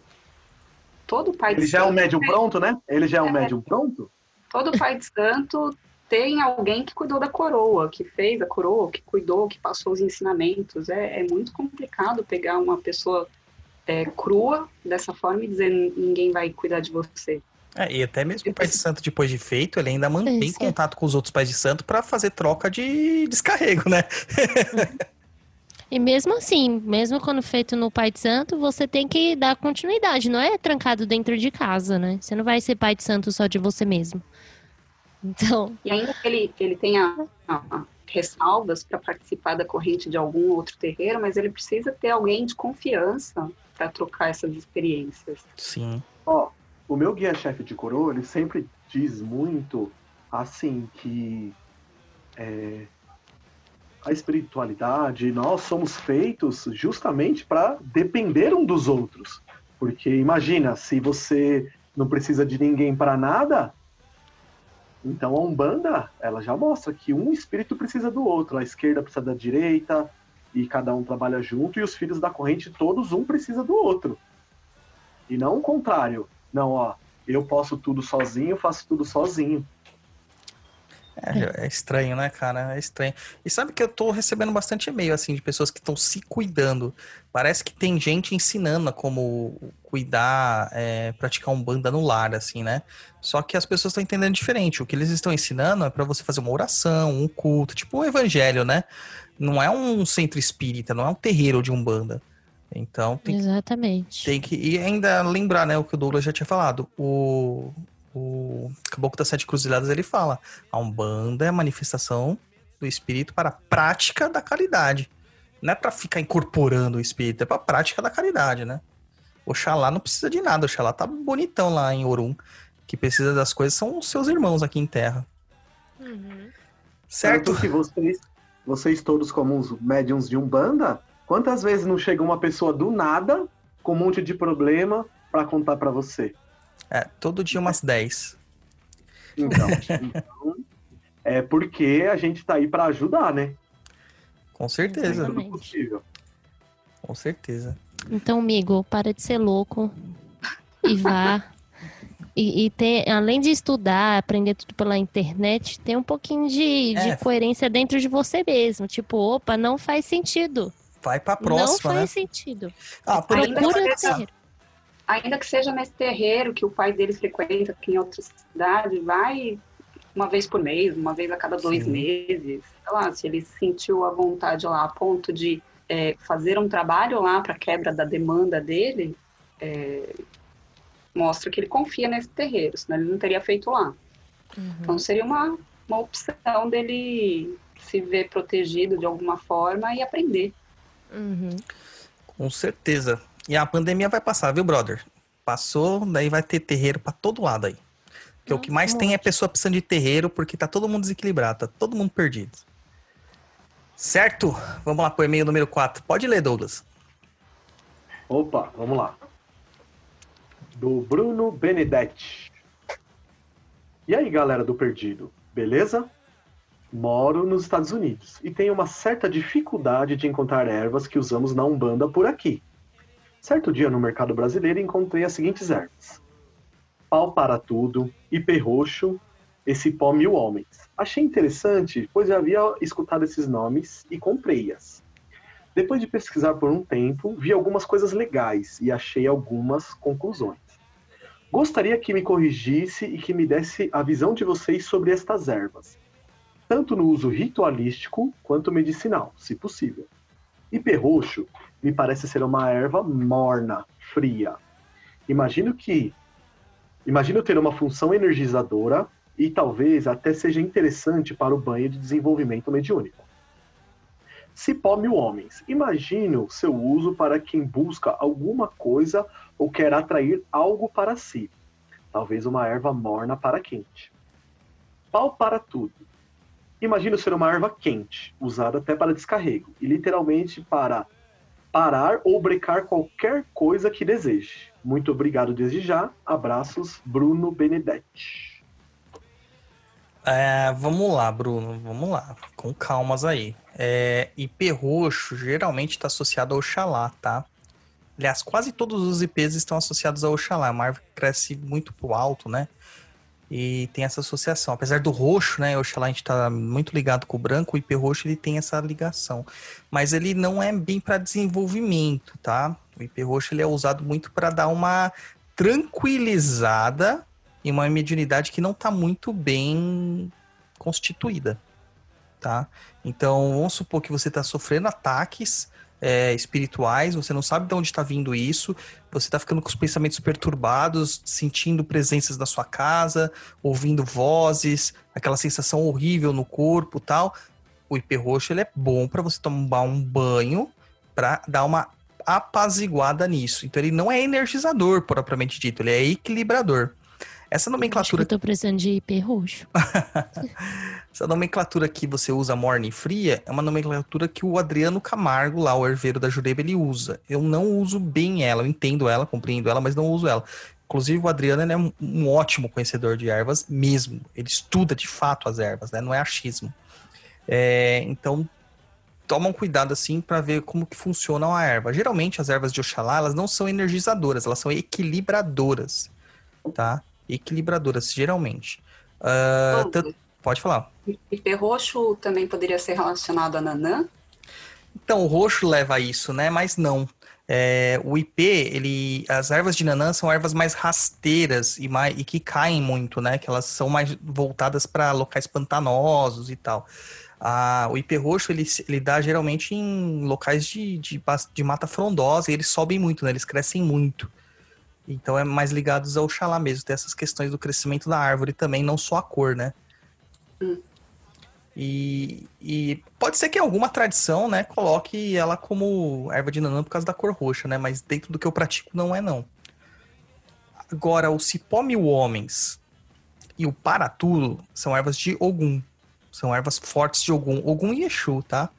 Todo pai Ele de já é um santo, médium pronto, né? Ele já é um médium pronto? todo pai de santo tem alguém que cuidou da coroa, que fez a coroa, que cuidou, que passou os ensinamentos. É, é muito complicado pegar uma pessoa é, crua dessa forma e dizer ninguém vai cuidar de você. É, e até mesmo o pai de santo, depois de feito, ele ainda mantém Isso contato com os outros pais de santo pra fazer troca de descarrego, né? E mesmo assim, mesmo quando feito no Pai de Santo, você tem que dar continuidade, não é trancado dentro de casa, né? Você não vai ser Pai de Santo só de você mesmo. Então, E ainda que ele, ele tenha ah, ressalvas para participar da corrente de algum outro terreiro, mas ele precisa ter alguém de confiança para trocar essas experiências. Sim. Ó, o meu guia-chefe de coroa, ele sempre diz muito assim que é, a espiritualidade, nós somos feitos justamente para depender um dos outros. Porque imagina, se você não precisa de ninguém para nada, então a Umbanda, ela já mostra que um espírito precisa do outro, a esquerda precisa da direita, e cada um trabalha junto, e os filhos da corrente, todos um precisa do outro. E não o contrário. Não, ó, eu posso tudo sozinho, faço tudo sozinho. É, é estranho, né, cara? É estranho. E sabe que eu tô recebendo bastante e-mail, assim, de pessoas que estão se cuidando. Parece que tem gente ensinando como cuidar, é, praticar um banda no lar, assim, né? Só que as pessoas estão entendendo diferente. O que eles estão ensinando é para você fazer uma oração, um culto, tipo um evangelho, né? Não é um centro espírita, não é um terreiro de umbanda. Então tem exatamente. Tem que. E ainda lembrar, né, o que o Douglas já tinha falado. O. O Caboclo das Sete Cruzilhadas ele fala: a Umbanda é a manifestação do espírito para a prática da caridade. Não é para ficar incorporando o espírito, é para a prática da caridade, né? Oxalá não precisa de nada, Oxalá tá bonitão lá em Orum. Que precisa das coisas são os seus irmãos aqui em terra. Certo? Tanto que vocês, vocês todos como os médiums de Umbanda, quantas vezes não chega uma pessoa do nada com um monte de problema para contar para você? É, todo dia umas 10. Então, então, é porque a gente tá aí para ajudar, né? Com certeza, Tudo Exatamente. possível. com certeza. Então, amigo, para de ser louco e vá. E, e ter, além de estudar, aprender tudo pela internet, tem um pouquinho de, de É. coerência dentro de você mesmo. Tipo, opa, não faz sentido. Vai pra não próxima, faz né? sentido. Ah, por Procura que o terreiro. Ainda que seja nesse terreiro que o pai deles frequenta aqui em outra cidade, vai uma vez por mês, uma vez a cada dois Sim. meses. Sei lá, se ele sentiu a vontade lá a ponto de é, fazer um trabalho lá para quebra da demanda dele, é, mostra que ele confia nesse terreiro, senão ele não teria feito lá. Então seria uma, uma opção dele se ver protegido de alguma forma e aprender. Uhum. Com certeza. E a pandemia vai passar, viu, brother? Passou, daí vai ter terreiro pra todo lado aí. Porque o que mais tem é pessoa precisando de terreiro, porque tá todo mundo desequilibrado, tá todo mundo perdido. Certo? Vamos lá pro e-mail número 4. Pode ler, Douglas. Opa, vamos lá. Do Bruno Benedetti. E aí, galera do Perdido, beleza? Moro nos Estados Unidos e tenho uma certa dificuldade de encontrar ervas que usamos na Umbanda por aqui. Certo dia no mercado brasileiro encontrei as seguintes ervas: pau para tudo, ipê roxo, esse pó mil homens. Achei interessante, pois já havia escutado esses nomes e comprei-as. Depois de pesquisar por um tempo, vi algumas coisas legais e achei algumas conclusões. Gostaria que me corrigisse e que me desse a visão de vocês sobre estas ervas, tanto no uso ritualístico quanto medicinal, se possível. Ipê roxo me parece ser uma erva morna, fria. Imagino que imagino ter uma função energizadora e talvez até seja interessante para o banho de desenvolvimento mediúnico. Cipó mil homens. Imagino seu uso para quem busca alguma coisa ou quer atrair algo para si. Talvez uma erva morna para quente. Pau para tudo. Imagina ser uma erva quente, usada até para descarrego, e literalmente para parar ou brecar qualquer coisa que deseje. Muito obrigado desde já. Abraços, Bruno Benedetti. É, vamos lá, Bruno, vamos lá, com calmas aí. É, IP roxo geralmente está associado ao Oxalá, tá? Aliás, quase todos os IPs estão associados ao Oxalá. A Marvel cresce muito pro alto, né? E tem essa associação. Apesar do roxo, né? Oxalá a gente tá muito ligado com o branco, o IP roxo ele tem essa ligação. Mas ele não é bem para desenvolvimento, tá? O IP roxo ele é usado muito para dar uma tranquilizada em uma mediunidade que não está muito bem constituída, tá? Então, vamos supor que você está sofrendo ataques é, espirituais, você não sabe de onde está vindo isso, você está ficando com os pensamentos perturbados, sentindo presenças na sua casa, ouvindo vozes, aquela sensação horrível no corpo tal. O IP roxo ele é bom para você tomar um banho para dar uma apaziguada nisso. Então ele não é energizador propriamente dito, ele é equilibrador. Essa nomenclatura. Acho que eu tô precisando de IP roxo. Essa nomenclatura que você usa morna e fria é uma nomenclatura que o Adriano Camargo, lá, o herveiro da Jureba, ele usa. Eu não uso bem ela, eu entendo ela, compreendo ela, mas não uso ela. Inclusive, o Adriano é um, um, ótimo conhecedor de ervas mesmo. Ele estuda de fato as ervas, né? Não é achismo. É, então, tomam cuidado assim para ver como que funciona a erva. Geralmente, as ervas de Oxalá, elas não são energizadoras, elas são equilibradoras, tá? Equilibradoras, geralmente. Uh, tanto, pode falar. IP roxo também poderia ser relacionado a nanã? Então, o roxo leva a isso, né? Mas não. É, o IP, ele, as ervas de nanã são ervas mais rasteiras e, mais, e que caem muito, né? Que elas são mais voltadas para locais pantanosos e tal. Ah, o IP roxo, ele, ele dá geralmente em locais de, de, de mata frondosa e eles sobem muito, né? Eles crescem muito. Então é mais ligados ao Xalá mesmo, tem essas questões do crescimento da árvore também, não só a cor, né? Hum. E, e, pode ser que alguma tradição, né, coloque ela como erva de nanã por causa da cor roxa, né? Mas dentro do que eu pratico não é não. Agora, o cipó mil homens e o paratulo são ervas de Ogum. São ervas fortes de Ogum. Ogum e Exu, tá?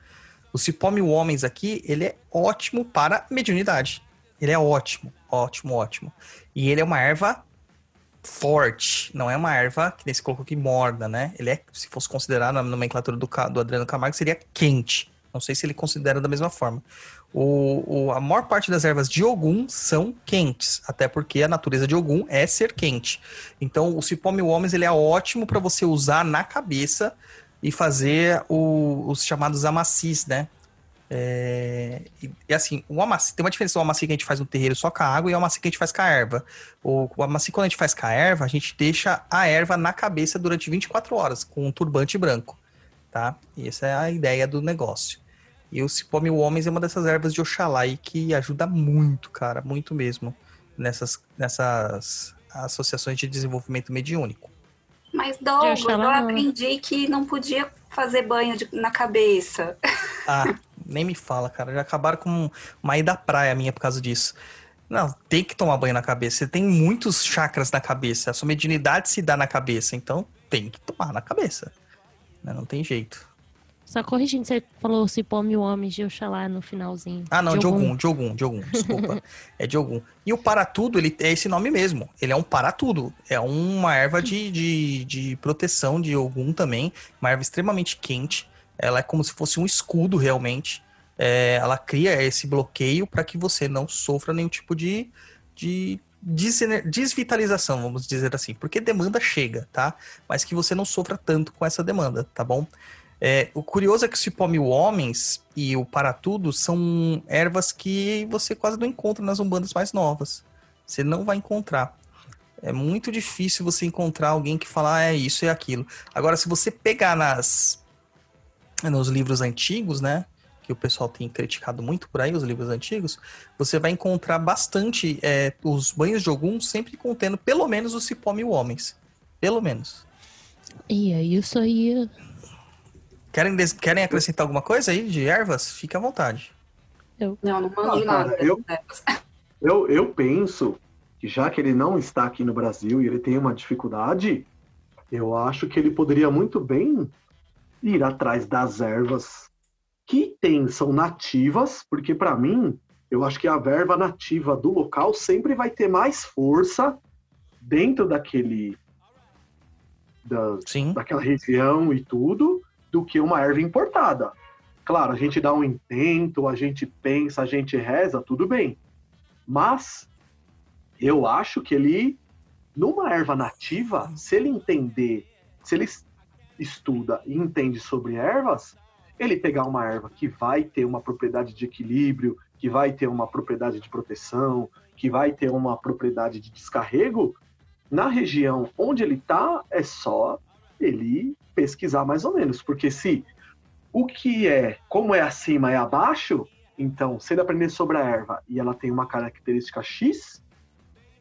O cipó mil homens aqui, ele é ótimo para mediunidade. Ele é ótimo, ótimo, ótimo. E ele é uma erva forte, não é uma erva que nesse coco que morda, né? Ele é, se fosse considerar na nomenclatura do, do Adriano Camargo, seria quente. Não sei se ele considera da mesma forma. O, o, a maior parte das ervas de Ogum são quentes, até porque a natureza de Ogum é ser quente. Então, o cipó mil homens ele é ótimo para você usar na cabeça e fazer o, os chamados amacis, né? É, e, e, assim, o amaci, tem uma diferença do amaci que a gente faz no terreiro só com a água e o amaci que a gente faz com a erva. O, o amaci, quando a gente faz com a erva, a gente deixa a erva na cabeça durante 24 horas, com um turbante branco, tá? E essa é a ideia do negócio. E o cipó mil homens é uma dessas ervas de Oxalá aí que ajuda muito, cara, muito mesmo, nessas, nessas associações de desenvolvimento mediúnico. Mas, Douglas, eu aprendi que não podia fazer banho de, na cabeça. Ah, nem me fala, cara. Já acabaram com uma ida à praia minha por causa disso. Não, tem que tomar banho na cabeça. Você tem muitos chakras na cabeça. A sua mediunidade se dá na cabeça. Então, tem que tomar na cabeça. Né? Não tem jeito. Só corrigindo, você falou Cipó Mil Homens de Oxalá no finalzinho. Ah, não, de algum, de algum, de algum, desculpa. é de algum. E o para tudo, ele é esse nome mesmo. Ele é um para tudo. É uma erva de, de, de proteção de algum também. Uma erva extremamente quente. Ela é como se fosse um escudo realmente. É, ela cria esse bloqueio para que você não sofra nenhum tipo de, de desvitalização, vamos dizer assim, porque demanda chega, tá? Mas que você não sofra tanto com essa demanda, tá bom? É, o curioso é que o cipó mil homens e o para tudo são ervas que você quase não encontra nas umbandas mais novas. Você não vai encontrar. É muito difícil você encontrar alguém que fala, ah, é isso e é aquilo. Agora, se você pegar nas nos livros antigos, né? Que o pessoal tem criticado muito por aí, os livros antigos, você vai encontrar bastante é, os banhos de Ogum sempre contendo pelo menos o cipó mil homens. Pelo menos. E aí, isso aí. Querem, querem acrescentar alguma coisa aí de ervas? Fique à vontade. Eu. Não, não mando ah, nada. eu, eu, eu penso que já que ele não está aqui no Brasil e ele tem uma dificuldade, eu acho que ele poderia muito bem ir atrás das ervas que tem, são nativas, porque para mim, eu acho que a verba nativa do local sempre vai ter mais força dentro daquele da, daquela região e tudo do que uma erva importada. Claro, a gente dá um intento, a gente pensa, a gente reza, tudo bem. Mas eu acho que ele, numa erva nativa, se ele entender, se ele estuda e entende sobre ervas, ele pegar uma erva que vai ter uma propriedade de equilíbrio, que vai ter uma propriedade de proteção, que vai ter uma propriedade de descarrego, na região onde ele está, é só ele pesquisar mais ou menos. Porque se o que é, como é acima é abaixo, então, se ele aprender sobre a erva e ela tem uma característica X,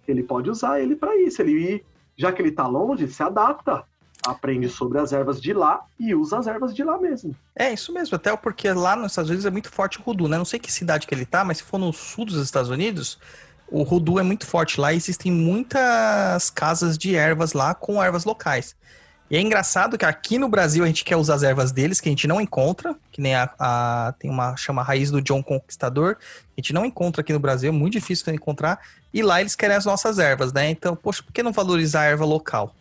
ele pode usar ele para isso. Ele, já que ele está longe, se adapta aprende sobre as ervas de lá e usa as ervas de lá mesmo. É, isso mesmo, até porque lá nos Estados Unidos é muito forte o Rudu, né? Não sei que cidade que ele tá, mas se for no sul dos Estados Unidos, o Rudu é muito forte lá existem muitas casas de ervas lá com ervas locais. E é engraçado que aqui no Brasil a gente quer usar as ervas deles, que a gente não encontra, que nem a, a tem uma chama raiz do John Conquistador, a gente não encontra aqui no Brasil, é muito difícil encontrar, e lá eles querem as nossas ervas, né? Então, poxa, por que não valorizar a erva local?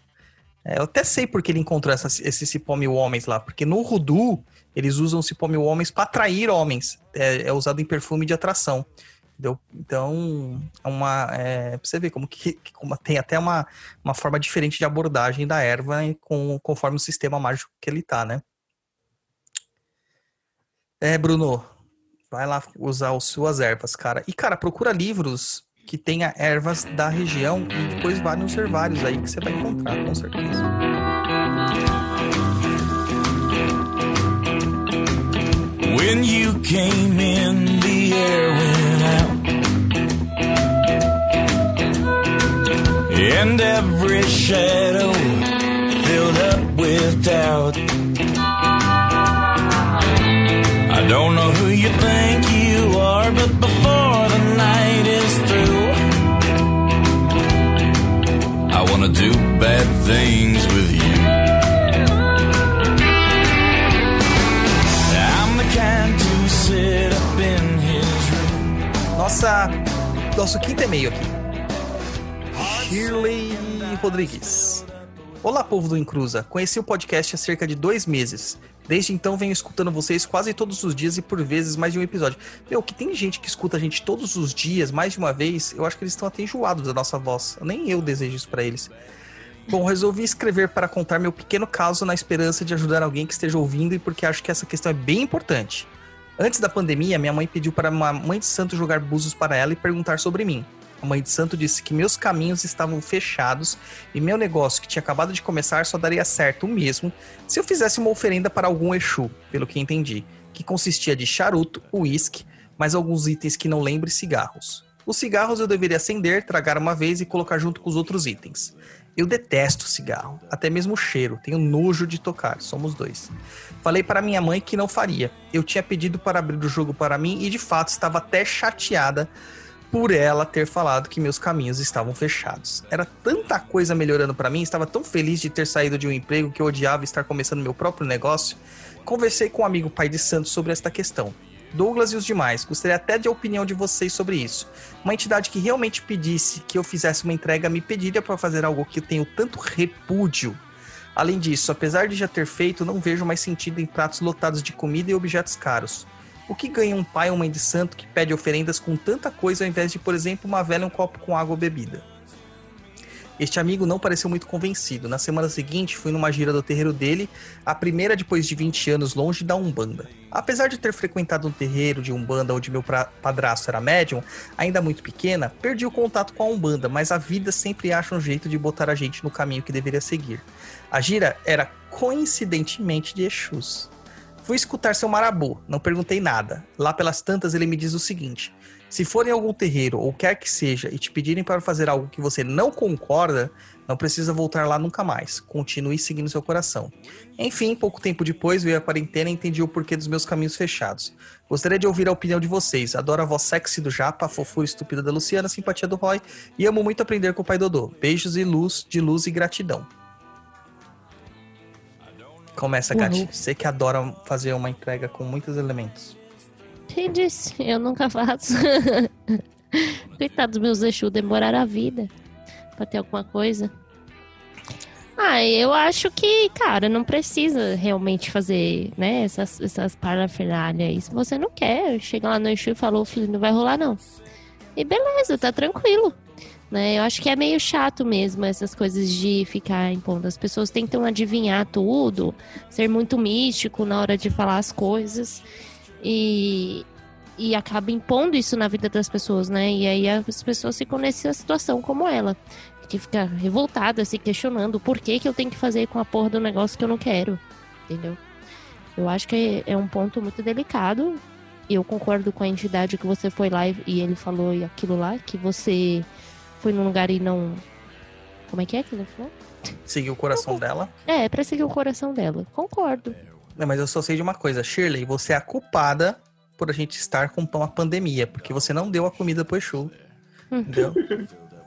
É, eu até sei porque ele encontrou essa, esse cipó mil homens lá, porque no Rudu eles usam cipó mil homens para atrair homens. É, é, usado em perfume de atração. Entendeu? Então, é uma, é, você ver como que, que como tem até uma, uma forma diferente de abordagem da erva com, conforme o sistema mágico que ele tá, né? É, Bruno, vai lá usar as suas ervas, cara. E, cara, procura livros que tenha ervas da região e depois vá nos hervários aí que você vai encontrar, com certeza. When you came in, the air went out. And every shadow filled up with doubt. I don't know wanna do bad things with you. I'm the kind to sit up in his room. Nossa, nosso quinto e-mail aqui. Shirley Rodrigues. Olá, povo do Incruza. Conheci o podcast há cerca de dois meses. Desde então venho escutando vocês quase todos os dias e por vezes mais de um episódio. Meu, que tem gente que escuta a gente todos os dias, mais de uma vez, eu acho que eles estão até enjoados da nossa voz. Nem eu desejo isso para eles. Bom, resolvi escrever para contar meu pequeno caso na esperança de ajudar alguém que esteja ouvindo e porque acho que essa questão é bem importante. Antes da pandemia, minha mãe pediu para uma mãe de santo jogar búzios para ela e perguntar sobre mim. A mãe de santo disse que meus caminhos estavam fechados e meu negócio, que tinha acabado de começar, só daria certo mesmo se eu fizesse uma oferenda para algum Exu, pelo que entendi, que consistia de charuto, uísque, mais alguns itens que não lembre cigarros. Os cigarros eu deveria acender, tragar uma vez e colocar junto com os outros itens. Eu detesto cigarro, até mesmo o cheiro, tenho nojo de tocar, somos dois. Falei para minha mãe que não faria. Eu tinha pedido para abrir o jogo para mim e de fato estava até chateada por ela ter falado que meus caminhos estavam fechados. Era tanta coisa melhorando para mim, estava tão feliz de ter saído de um emprego que eu odiava estar começando meu próprio negócio. Conversei com um amigo pai de Santos sobre esta questão. Douglas e os demais, gostaria até de opinião de vocês sobre isso. Uma entidade que realmente pedisse que eu fizesse uma entrega me pediria para fazer algo que eu tenho tanto repúdio. Além disso, apesar de já ter feito, não vejo mais sentido em pratos lotados de comida e objetos caros. O que ganha um pai ou mãe de santo que pede oferendas com tanta coisa ao invés de, por exemplo, uma vela e um copo com água ou bebida? Este amigo não pareceu muito convencido. Na semana seguinte, fui numa gira do terreiro dele, a primeira depois de 20 anos longe da Umbanda. Apesar de ter frequentado um terreiro de Umbanda onde meu padrasto era médium, ainda muito pequena, perdi o contato com a Umbanda, mas a vida sempre acha um jeito de botar a gente no caminho que deveria seguir. A gira era coincidentemente de Exus. Fui escutar seu marabu, não perguntei nada. Lá pelas tantas ele me diz o seguinte: se for em algum terreiro ou quer que seja e te pedirem para fazer algo que você não concorda, não precisa voltar lá nunca mais. Continue seguindo seu coração. Enfim, pouco tempo depois veio a quarentena e entendi o porquê dos meus caminhos fechados. Gostaria de ouvir a opinião de vocês. Adoro a voz sexy do Japa, a fofura estúpida da Luciana, a simpatia do Roy e amo muito aprender com o pai Dodô. Beijos e luz, de luz e gratidão. Começa, Uhul. Kati. Você que adora fazer uma entrega com muitos elementos. Quem disse? Eu nunca faço. Coitados meus Exu, demoraram a vida pra ter alguma coisa. Ah, eu acho que, cara, não precisa realmente fazer, né, essas, essas parafernálias aí. Se você não quer, chega lá no Exu e falou, filho, não vai rolar não. E beleza, tá tranquilo. Né? Eu acho que é meio chato mesmo essas coisas de ficar impondo. As pessoas tentam adivinhar tudo, ser muito místico na hora de falar as coisas. E, e acaba impondo isso na vida das pessoas, né? E aí as pessoas ficam nessa situação como ela, que fica revoltada, se questionando por que, que eu tenho que fazer com a porra do negócio que eu não quero, entendeu? Eu acho que é um ponto muito delicado. Eu concordo com a entidade que você foi lá e ele falou aquilo lá, que você foi num lugar e não. Como é que é que ele falou? Seguir o coração dela. É, pra seguir o coração dela. Concordo. Não, mas eu só sei de uma coisa. Shirley, você é a culpada por a gente estar com uma pandemia. Porque você não deu a comida pro Exu. Entendeu?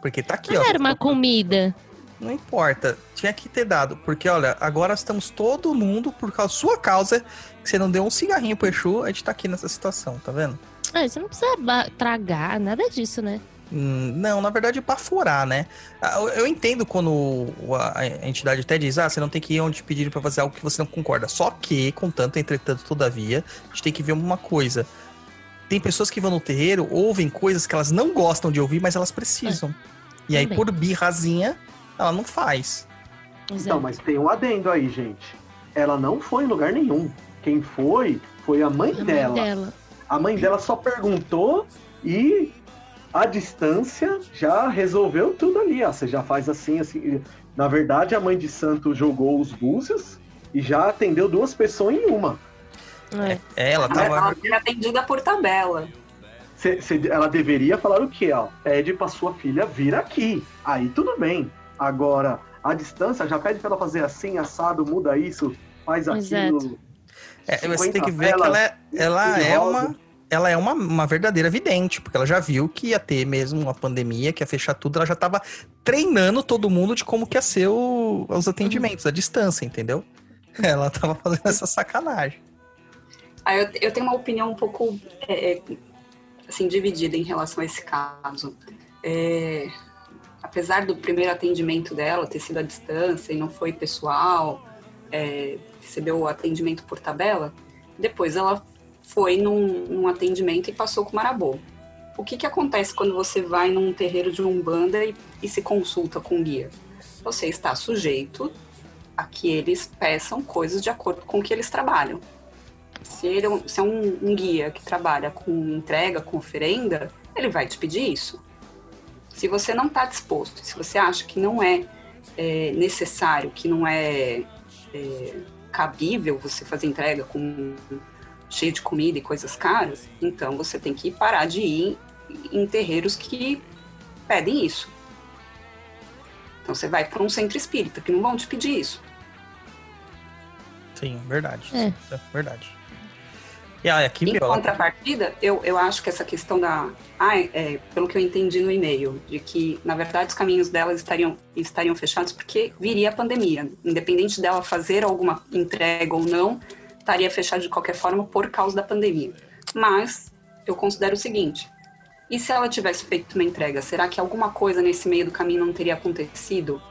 Porque tá aqui, ó. Não era uma comida. Não importa. Tinha que ter dado. Porque, olha, agora estamos todo mundo, por causa sua causa, que você não deu um cigarrinho pro Exu, a gente tá aqui nessa situação, tá vendo? Ah, você não precisa tragar, nada disso, né? Hum, Não, na verdade, pra furar, né? Ah, eu- entendo quando a entidade até diz, ah, você não tem que ir onde pedir pra fazer algo que você não concorda. Só que, contanto, entretanto, todavia, a gente tem que ver uma coisa. Tem pessoas que vão no terreiro, ouvem coisas que elas não gostam de ouvir, mas elas precisam. E aí, também. por birrazinha, ela não faz. Então, mas tem um adendo aí, gente. Ela não foi em lugar nenhum. Quem foi, foi a mãe, A mãe dela. dela. A mãe dela só perguntou e a distância já resolveu tudo ali. Ó. Você já faz assim, assim. Na verdade, a mãe de santo jogou os búzios e já atendeu duas pessoas em uma. É. É, ela Ela tava. foi atendida por tabela. Cê- cê- ela deveria falar o quê? Ó? Pede pra sua filha vir aqui. Aí tudo bem. Agora, a distância já pede pra ela fazer assim, assado, muda isso, faz Exato. aquilo. É, você 50 tem que ver que ela é, ela é rosa. uma. Ela é uma, uma verdadeira vidente, porque ela já viu que ia ter mesmo uma pandemia, que ia fechar tudo, ela já tava treinando todo mundo de como que ia ser o- os atendimentos, a distância, entendeu? Ela tava fazendo essa sacanagem. Aí eu, eu tenho uma opinião um pouco é, é, assim, dividida em relação a esse caso. É, apesar do primeiro atendimento dela ter sido à distância e não foi pessoal, é, recebeu o atendimento por tabela, depois ela foi num, num atendimento e passou com o marabô. O que, que acontece quando você vai num terreiro de umbanda e, e se consulta com um guia? Você está sujeito a que eles peçam coisas de acordo com o que eles trabalham. Se, ele, é se é um, um guia que trabalha com entrega, com oferenda, ele vai te pedir isso. Se você não está disposto, se você acha que não é, é, necessário, que não é, é, cabível você fazer entrega com cheio de comida e coisas caras, então você tem que parar de ir em terreiros que pedem isso. Então você vai para um centro espírita, que não vão te pedir isso. Sim, verdade. É. É verdade. E aí, aqui, Em contrapartida, eu, eu acho que essa questão da. Ah, é, pelo que eu entendi no e-mail, de que, na verdade, os caminhos delas estariam, estariam fechados porque viria a pandemia. Independente dela fazer alguma entrega ou não, estaria fechado de qualquer forma por causa da pandemia. Mas eu considero o seguinte: e se ela tivesse feito uma entrega, será que alguma coisa nesse meio do caminho não teria acontecido?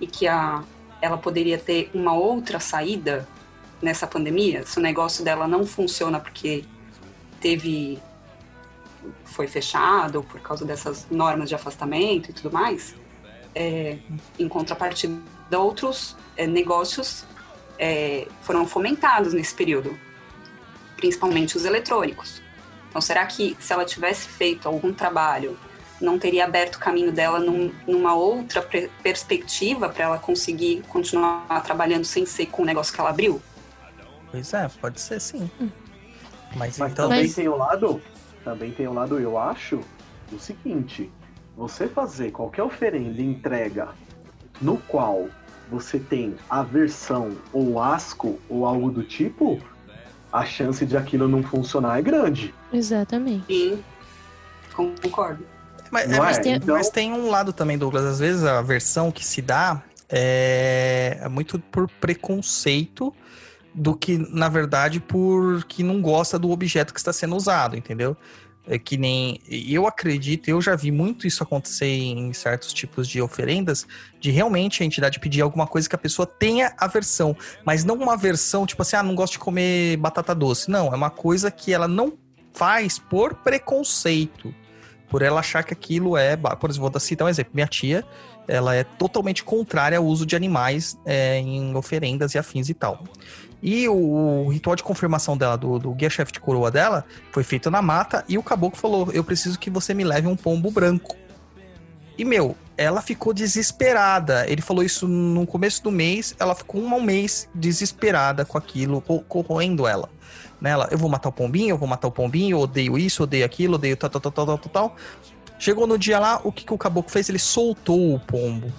E que a, ela poderia ter uma outra saída nessa pandemia? Se o negócio dela não funciona porque teve foi fechado por causa dessas normas de afastamento e tudo mais, é, em contrapartida, outros é, negócios é, foram fomentados nesse período, principalmente os eletrônicos. Então, será que se ela tivesse feito algum trabalho, não teria aberto o caminho dela num- numa outra perspectiva para ela conseguir continuar trabalhando sem ser com o negócio que ela abriu? Pois é, pode ser sim. Mas, Mas então. também Mas- tem o lado, também tem o lado, eu acho, o seguinte, você fazer qualquer oferenda e entrega no qual você tem aversão ou asco ou algo do tipo, a chance de aquilo não funcionar é grande. Exatamente. Sim, concordo. Mas, é, mas é? tem, Então- mas tem um lado também, Douglas. Às vezes a versão que se dá é, é muito por preconceito do que, na verdade, por que não gosta do objeto que está sendo usado, entendeu? É que nem eu acredito, eu já vi muito isso acontecer em certos tipos de oferendas, de realmente a entidade pedir alguma coisa que a pessoa tenha aversão, mas não uma aversão tipo assim, ah, não gosto de comer batata doce. Não, é uma coisa que ela não faz por preconceito, por ela achar que aquilo é, por exemplo, vou citar um exemplo, minha tia, ela é totalmente contrária ao uso de animais é, em oferendas e afins e tal. E o, ritual de confirmação dela, do, do guia-chefe de coroa dela, foi feito na mata e o caboclo falou: Eu preciso que você me leve um pombo branco. E, meu, ela ficou desesperada. Ele falou isso no começo do mês, ela ficou um mês desesperada com aquilo, corroendo ela. Nela, eu vou matar o pombinho, eu vou matar o pombinho, odeio isso, odeio aquilo, odeio tal, tal, tal, tal, tal, tal. Chegou no dia lá, o que, que o caboclo fez? Ele soltou o pombo.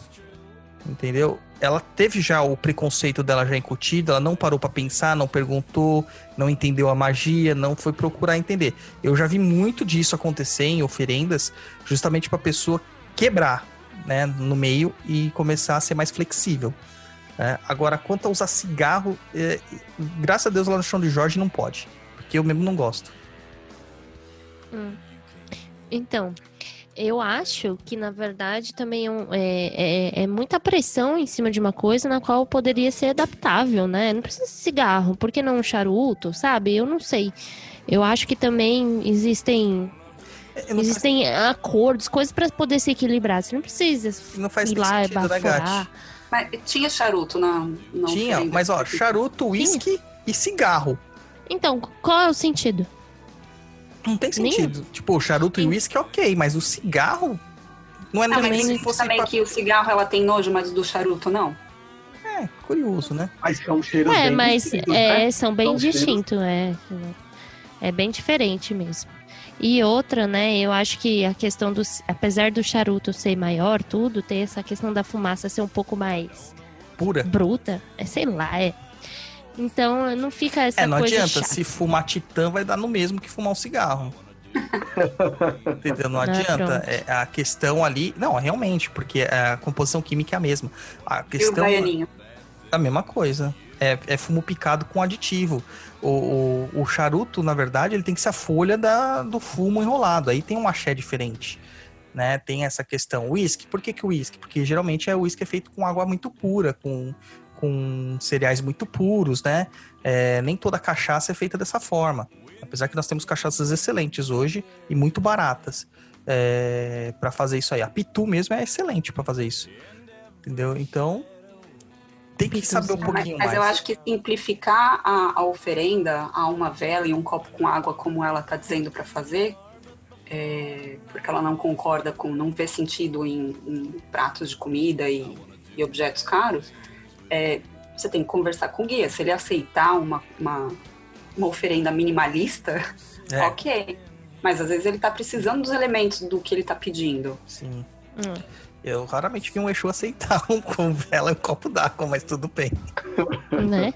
Entendeu? Ela teve já o preconceito dela já incutido, ela não parou para pensar, não perguntou, não entendeu a magia, não foi procurar entender. Eu já vi muito disso acontecer em oferendas, justamente para pessoa quebrar, né, no meio e começar a ser mais flexível. É, agora, quanto a usar cigarro, é, graças a Deus lá no chão de Jorge não pode, porque eu mesmo não gosto. Hum. Então, eu acho que, na verdade, também é, é, é, é, muita pressão em cima de uma coisa na qual poderia ser adaptável, né? Não precisa de cigarro, por que não um charuto, sabe? Eu não sei. Eu acho que também existem. É, existem faz... acordos, coisas para poder se equilibrar. Você não precisa não faz ir lá sentido, e né, Mas tinha charuto na. na tinha, mas ó, charuto, uísque e cigarro. Então, qual é o sentido? Não tem sentido. Nem... Tipo, o charuto Sim. e uísque, ok, mas o cigarro. Não é ah, nem se fosse. também pra... que o cigarro ela tem nojo, mas do charuto não? É, curioso, né? Mas são cheiros é, bem mas distintos, é, né? são bem são distintos, é. É bem diferente mesmo. E outra, né, eu acho que a questão do. Apesar do charuto ser maior, tudo, tem essa questão da fumaça ser um pouco mais. Pura. Bruta. É, sei lá, é. Então não fica essa É, não coisa adianta. Chata. Se fumar titã, vai dar no mesmo que fumar um cigarro. Entendeu? Não ah, adianta. É, a questão ali. Não, realmente, porque a composição química é a mesma. A questão. E o a mesma coisa. É, é fumo picado com aditivo. O, o, o, charuto, na verdade, ele tem que ser a folha da, do fumo enrolado. Aí tem um axé diferente. Né? Tem essa questão. Whisky, por que, que o whisky? Porque geralmente é o whisky é feito com água muito pura, com com cereais muito puros, né? É, nem toda cachaça é feita dessa forma. Apesar que nós temos cachaças excelentes hoje e muito baratas é, para fazer isso aí. A Pitu mesmo é excelente para fazer isso. Entendeu? Então, tem que saber um pouquinho mas, mais. Mas eu acho que simplificar a, a, oferenda a uma vela e um copo com água, como ela está dizendo para fazer, é, porque ela não concorda com, não vê sentido em, em pratos de comida e, e objetos caros, é, você tem que conversar com o guia. Se ele aceitar uma, uma, uma oferenda minimalista, é. ok. Mas às vezes ele está precisando dos elementos do que ele está pedindo. Sim. Hum. Eu raramente vi um Exu aceitar um com vela e um copo d'água, mas tudo bem. Né?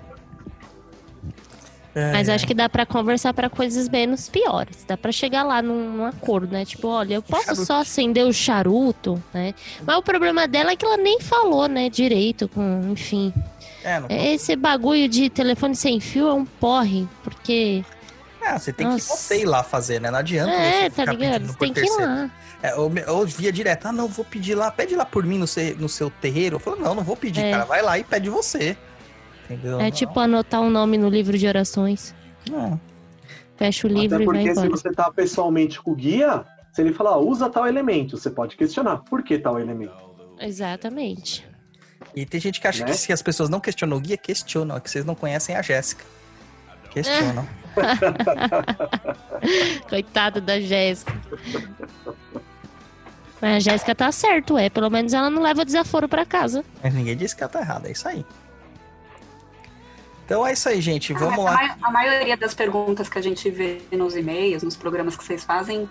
É. Mas acho que dá para conversar para coisas menos piores. Dá para chegar lá num, num, acordo, né? Tipo, olha, eu posso charuto. só acender o charuto, né? Mas o problema dela é que ela nem falou, né, direito, com, enfim. É, não... Esse bagulho de telefone sem fio é um porre, porque. É, você tem Nossa. que você ir lá fazer, né? Não adianta é, você tá ligado? Você tem que ir lá. É, eu, eu via direto, ah, não, vou pedir lá, pede lá por mim no seu, no seu terreiro. Eu falei, não, não vou pedir, é. cara, vai lá e pede você. Entendeu? É tipo anotar um nome no livro de orações. Não. Fecha o livro Até porque e vai embora. se você tá pessoalmente com o guia, se ele falar, usa tal elemento, você pode questionar por que tal elemento. Exatamente. E tem gente que acha né? que se as pessoas não questionam o guia, questionam. É que vocês não conhecem a Jéssica. Questionam. Coitado da Jéssica. Mas a Jéssica tá certo, é. Pelo menos ela não leva desaforo para casa. Mas ninguém disse que ela tá errada, é isso aí. Então é isso aí, gente. Vamos a, lá. A, maioria das perguntas que a gente vê nos e-mails, nos programas que vocês fazem,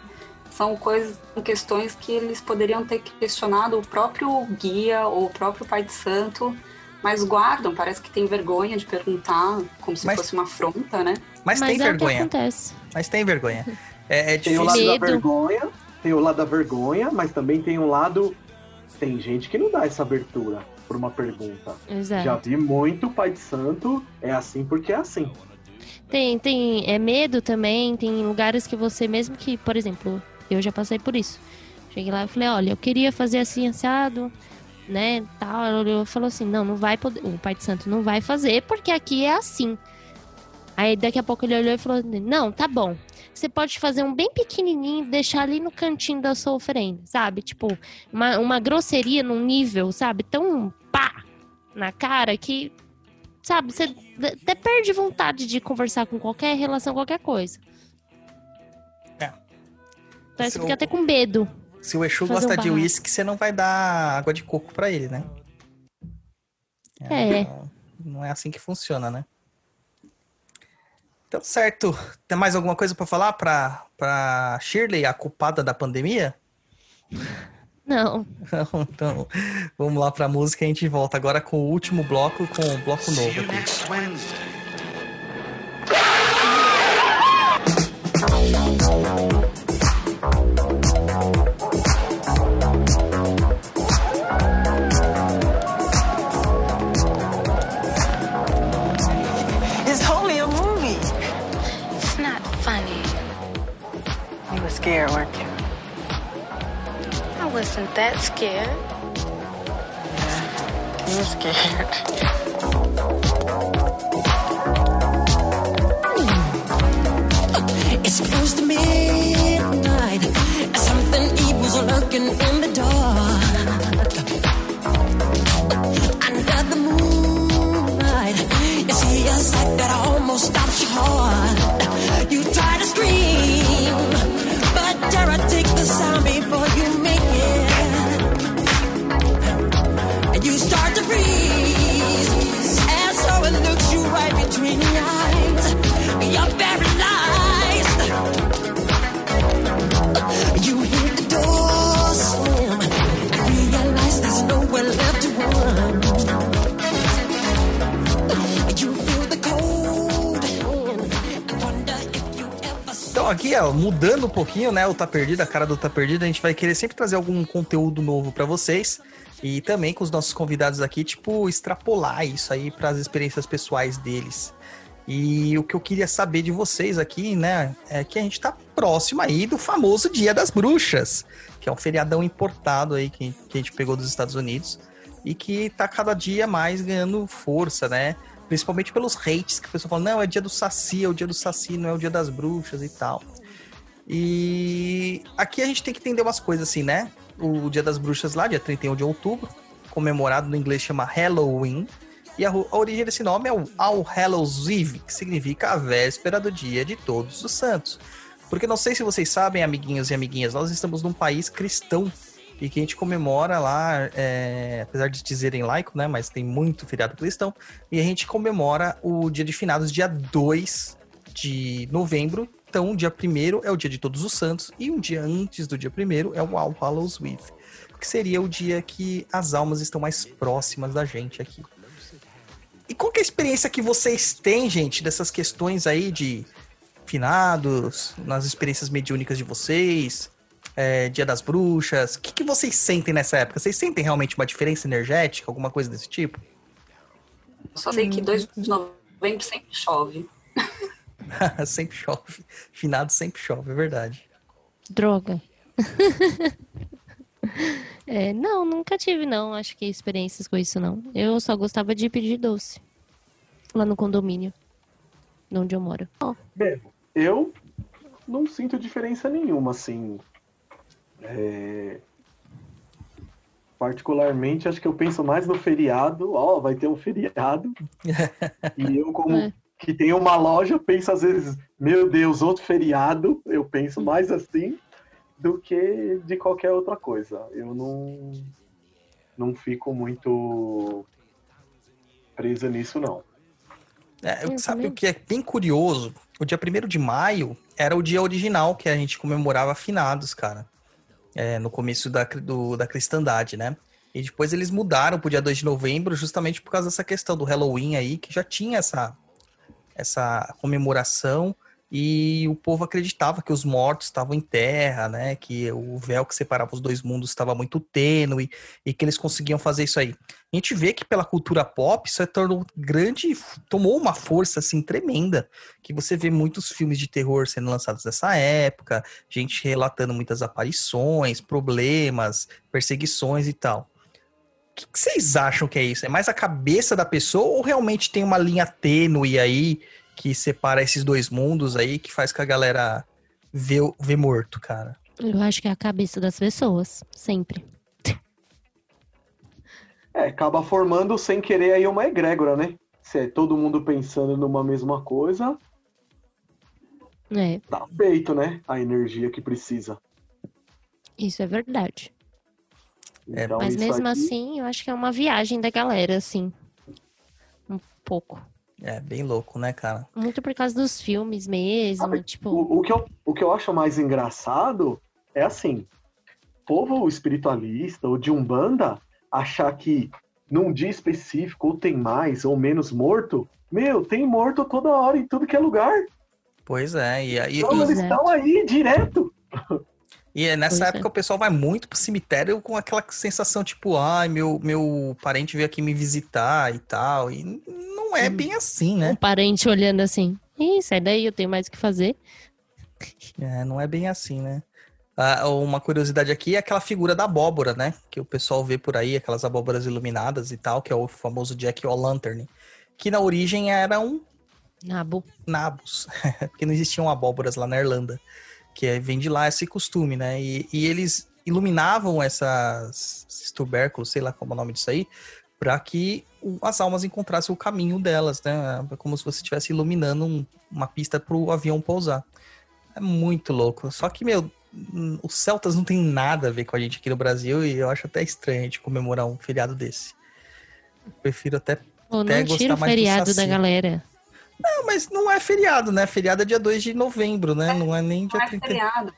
são coisas, questões que eles poderiam ter questionado o próprio guia ou o próprio pai de santo, mas guardam, parece que tem vergonha de perguntar, como se mas, fosse uma afronta, né? Mas, mas tem é vergonha. Mas tem vergonha. É, é tem o lado da vergonha, tem o lado da vergonha, mas também tem um lado. Tem gente que não dá essa abertura. Por uma pergunta. Exato. Já vi muito pai de santo, é assim porque é assim. Tem, tem é medo também, tem lugares que você, mesmo que, por exemplo, eu já passei por isso. Cheguei lá e falei, olha, eu queria fazer assim, assado, né, tal. Ele falou assim, não, não vai poder, o pai de santo não vai fazer, porque aqui é assim. Aí daqui a pouco ele olhou e falou, não, tá bom. Você pode fazer um bem pequenininho e deixar ali no cantinho da sua oferenda, sabe? Tipo, uma, uma grosseria num nível, sabe? Tão pá na cara que, sabe? Você até perde vontade de conversar com qualquer relação, qualquer coisa. É. Então você fica até com medo. Se o Exu Fazer um gosta de uísque, você não vai dar água de coco pra ele, né? É. então, Não é assim que funciona, né? Então, certo. Tem mais alguma coisa pra falar pra, pra Shirley, a culpada da pandemia? Não. Então, vamos lá pra música e a gente volta agora com o último bloco, com o bloco See novo. aqui. Funny. You were scared, weren't you? I wasn't that scared. You were scared. It's close to midnight. Something evil's lurking in the dark. Under the moonlight, you see a sight that almost stops your heart. You try Então aqui, ó, mudando um pouquinho, né, o Tá Perdido, a cara do Tá Perdido, a gente vai querer sempre trazer algum conteúdo novo pra vocês e também com os nossos convidados aqui, tipo, extrapolar isso aí pras experiências pessoais deles. E o que eu queria saber de vocês aqui, né, é que a gente tá próximo aí do famoso Dia das Bruxas, que é um feriadão importado aí que, que a gente pegou dos Estados Unidos e que tá cada dia mais ganhando força, né? Principalmente pelos hates que o pessoal fala, não, é dia do Saci, é o dia do Saci, não é o dia das bruxas e tal. E aqui a gente tem que entender umas coisas assim, né? O Dia das Bruxas lá, dia 31 de outubro, comemorado no inglês chama Halloween. E a, a origem desse nome é o All Hallows Eve, que significa a véspera do dia de todos os santos. Porque não sei se vocês sabem, amiguinhos e amiguinhas, nós estamos num país cristão e que a gente comemora lá, é, apesar de dizerem laico, né? Mas tem muito feriado cristão. E a gente comemora o dia de finados, dia 2 de novembro. Então, o dia 1 é o dia de Todos os Santos e um dia antes do dia 1 é o All Hallows Eve, que seria o dia que as almas estão mais próximas da gente aqui. E qual que é a experiência que vocês têm, gente, dessas questões aí de finados, nas experiências mediúnicas de vocês, é, Dia das Bruxas? O que, que vocês sentem nessa época? Vocês sentem realmente uma diferença energética, alguma coisa desse tipo? Só sei que 2 de novembro sempre chove. sempre chove. Finado sempre chove, é verdade. Droga. É, não, nunca tive, não. Acho que experiências com isso, não. Eu só gostava de pedir doce. Lá no condomínio. de Onde eu moro. Ó, Bem, eu não sinto diferença nenhuma, assim. É, Particularmente, acho que eu penso mais no feriado. Ó, vai ter um feriado. e eu, como É. que tenho uma loja, penso às vezes, meu Deus, outro feriado. Eu penso mais assim do que de qualquer outra coisa. Eu não, não fico muito preso nisso, não. É, Eu sabe também. o que é bem curioso? O dia 1 de maio era o dia original que a gente comemorava finados, cara. É, no começo da, do- da cristandade, né? E depois eles mudaram pro dia 2 de novembro, justamente por causa dessa questão do Halloween aí, que já tinha essa, essa comemoração. E o povo acreditava que os mortos estavam em terra, né? Que o véu que separava os dois mundos estava muito tênue e que eles conseguiam fazer isso aí. A gente vê que pela cultura pop isso é tornou grande, tomou uma força assim tremenda, que você vê muitos filmes de terror sendo lançados nessa época, gente relatando muitas aparições, problemas, perseguições e tal. O que vocês acham que é isso? É mais a cabeça da pessoa ou realmente tem uma linha tênue aí que separa esses dois mundos aí que faz que a galera vê, o- vê morto, cara? Eu acho que é a cabeça das pessoas, sempre. É, acaba formando sem querer aí uma egrégora, né? Se é todo mundo pensando numa mesma coisa, É, tá feito, né? A energia que precisa. isso é verdade. É, Então, Mas isso mesmo aqui- assim, eu acho que é uma viagem da galera, assim. Um pouco. É bem louco, né, cara? Muito por causa dos filmes mesmo, Ah, tipo... O, o que eu, o que eu acho mais engraçado é assim: povo espiritualista ou de Umbanda achar que num dia específico ou tem mais ou menos morto. Meu, tem morto toda hora em tudo que é lugar. Pois é, e aí. Então eles é. estão aí direto. E é nessa Pois é. época o pessoal vai muito pro cemitério com aquela sensação tipo, ai, meu, meu parente veio aqui me visitar e tal. E não é bem assim, Um né? parente olhando assim. Ih, sai daí, eu tenho mais o que fazer. É, não é bem assim, né? Ah, uma curiosidade aqui é aquela figura da abóbora, né? Que o pessoal vê por aí, aquelas abóboras iluminadas e tal, que é o famoso Jack O'Lantern. Que na origem era um Nabo. nabos, porque não existiam abóboras lá na Irlanda, que vem de lá esse costume, né? E, e eles iluminavam essas, esses tubérculos, sei lá como é o nome disso aí, para que as almas encontrassem o caminho delas, né? É Como se você estivesse iluminando um- uma pista para o avião pousar. É muito louco. Só que, meu, hum, os celtas não tem nada a ver com a gente aqui no Brasil e eu acho até estranho a gente comemorar um feriado desse. Eu prefiro até Pô, Até não gostar tira o mais do feriado da galera. Não, mas não é feriado, né? Feriado é dia 2 de novembro, né? Não é nem dia Não é 30. feriado.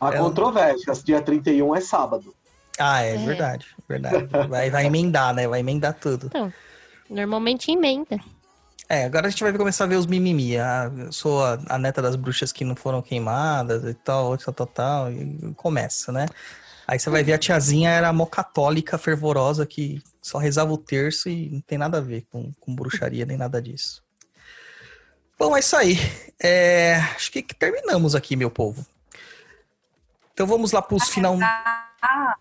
Há É. controvérsias. Dia 31 é sábado. Ah, é, É. verdade, verdade. Vai, vai emendar, né? Vai emendar tudo. Então, normalmente emenda. É, agora a gente vai começar a ver os mimimi. Ah, eu sou a, a neta das bruxas que não foram queimadas e tal, tal, tal, tal. E começa, né? Aí você vai ver a tiazinha era mó católica, fervorosa, que só rezava o terço e não tem nada a ver com, com bruxaria nem nada disso. Bom, é isso aí. É, acho que, que terminamos aqui, meu povo. Então vamos lá pros final. Ah,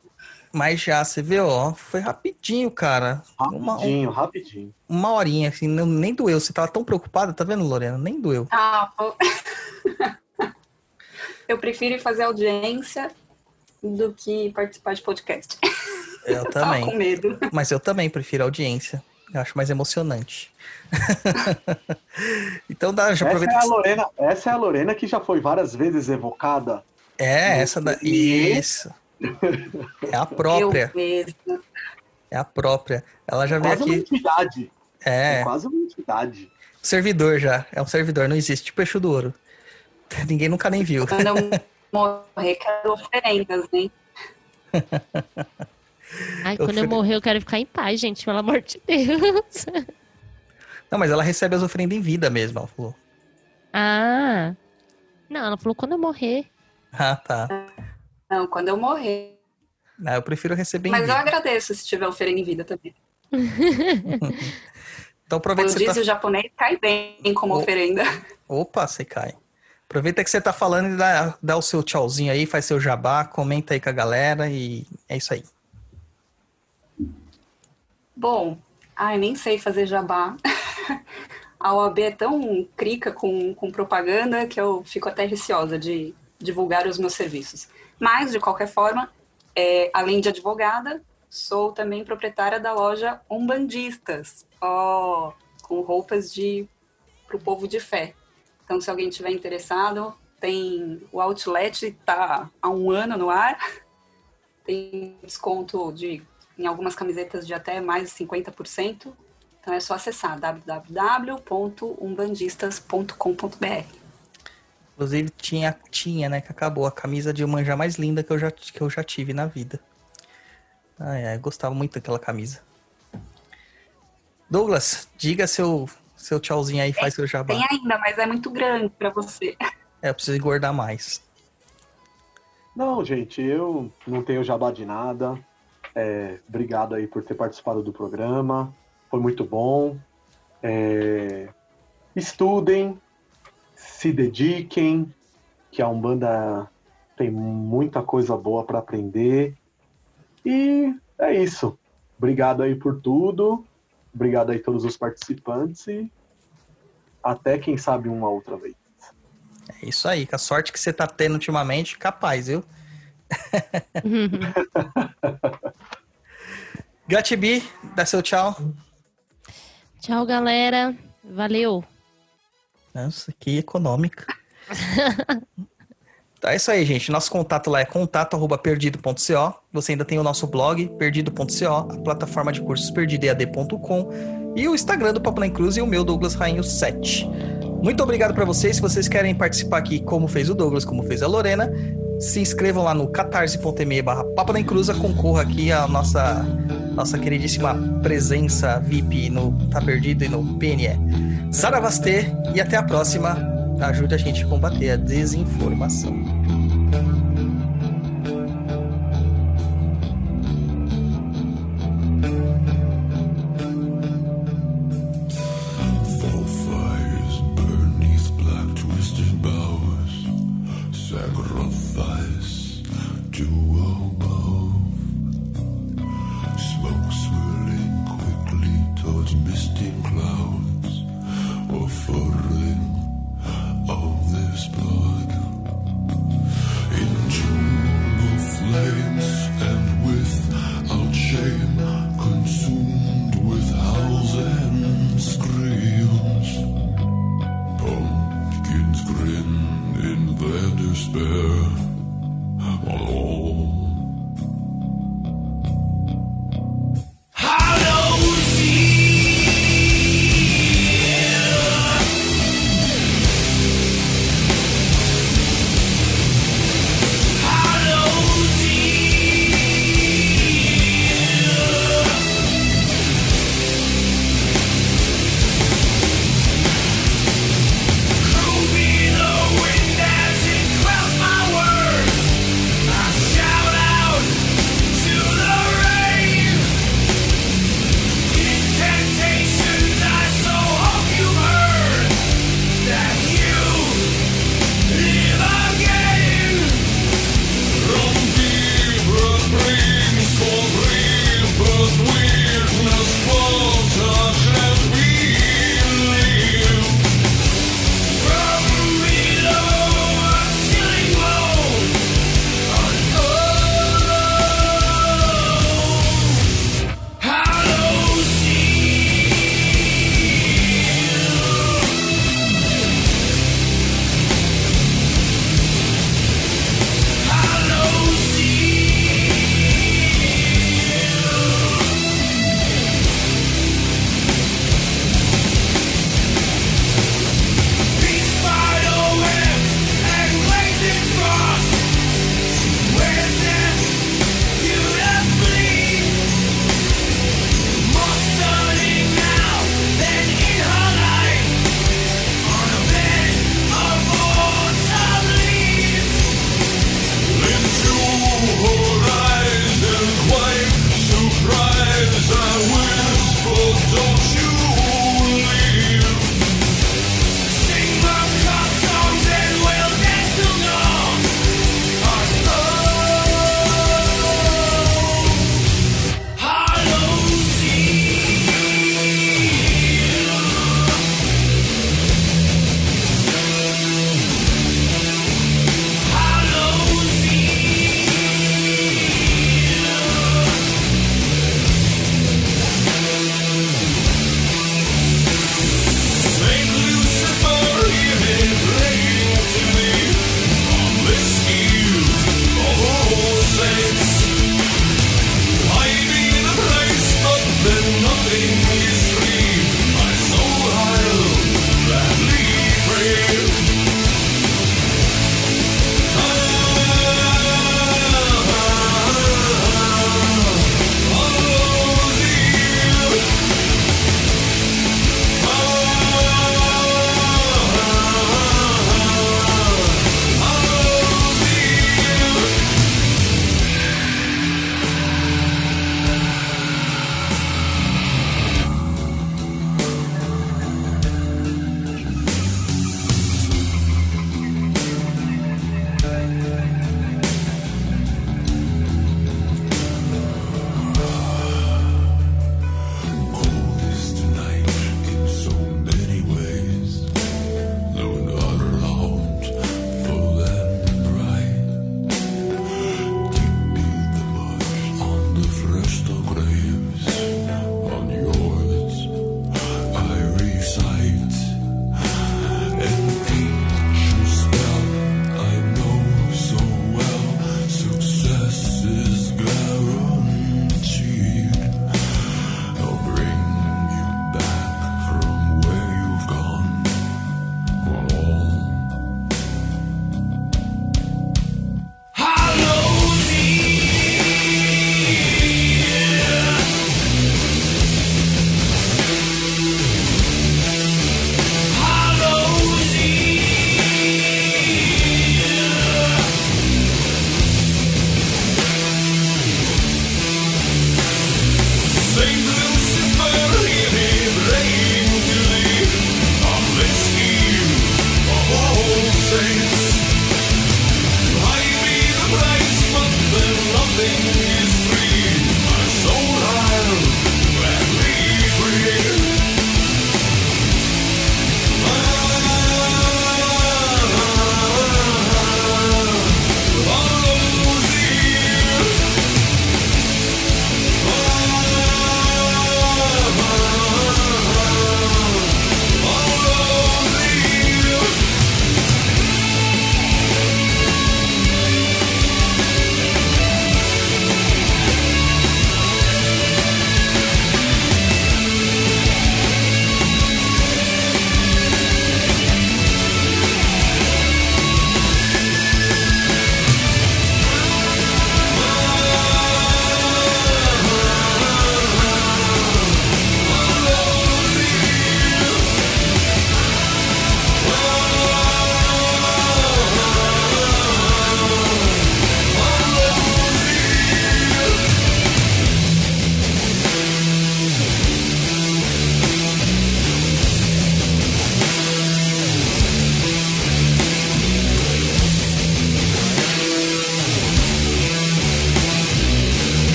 Mas já, você vê, ó, foi rapidinho, cara. Uma, Rapidinho, rapidinho. uma horinha, assim, não- nem doeu. Você tava tão preocupada, tá vendo, Lorena? Nem doeu. ah, pô. Eu prefiro fazer audiência do que participar de podcast. Eu Tava com também. medo. Mas eu também prefiro audiência. Eu acho mais emocionante. então dá, já Essa aproveita é, a. Lorena, essa é a Lorena que já foi várias vezes evocada. É, essa da... E- Isso. É a Eu própria. mesmo. É a própria. Ela já veio Quase uma aqui. entidade. É É, quase uma entidade. servidor já. É um servidor, não existe. Tipo do Ouro. Ninguém nunca nem viu. Quando eu morrer, quero oferendas, hein? Ai, quando eu morrer, eu quero ficar em paz, gente, pelo amor de Deus. Não, mas ela recebe as oferendas em vida mesmo, ela falou. Ah. Não, ela falou quando eu morrer. Ah, tá. Não, quando eu morrer. Ah, eu prefiro receber em Mas eu vida. agradeço se tiver oferenda em vida também. Então aproveita Eu que você tá... disse o japonês cai bem como Oh. oferenda. Opa, você cai. Aproveita que você tá falando e dá, dá o seu tchauzinho aí, faz seu jabá, comenta aí com a galera e é isso aí. Bom, ai, nem sei fazer jabá. A OAB é tão crica com, com propaganda que eu fico até receosa de divulgar os meus serviços. Mas, de qualquer forma, é, além de advogada, sou também proprietária da loja Umbandistas, ó, com roupas de para o povo de fé. Então, se alguém tiver interessado, tem o outlet está há um ano no ar, tem desconto de em algumas camisetas de até mais de 50%. Então é só acessar www.umbandistas.com.br. Inclusive tinha, tinha, né, que acabou a camisa de manja mais linda que eu já, que eu já tive na vida. Ai, ai, eu gostava muito daquela camisa. Douglas, diga seu, seu tchauzinho aí, faz seu jabá. Tem ainda, mas é muito grande pra você. É, eu preciso engordar mais. Não, gente, eu não tenho jabá de nada. É, obrigado aí por ter participado do programa. Foi muito bom. É, estudem, se dediquem, que a Umbanda tem muita coisa boa para aprender. E é isso. Obrigado aí por tudo. Obrigado aí a todos os participantes e até quem sabe uma outra vez. É isso aí, com a sorte que você tá tendo ultimamente, capaz, viu? Gatibi, dá seu tchau. Tchau, galera. Valeu. Nossa, que econômica. Então é isso aí, gente. Nosso contato lá é contato@perdido.co. Você ainda tem o nosso blog, perdido.co, a plataforma de cursos perdidoead.com e o Instagram do Papo na Cruz e o meu Douglas Rainho 7. Muito obrigado para vocês. Se vocês querem participar aqui, como fez o Douglas, como fez a Lorena, se inscrevam lá no catarse.me barra Papo na Encruza, concorra aqui a nossa, nossa queridíssima presença VIP no Tá Perdido e no PNE. Saravastê e até a próxima. Ajude a gente a combater a desinformação.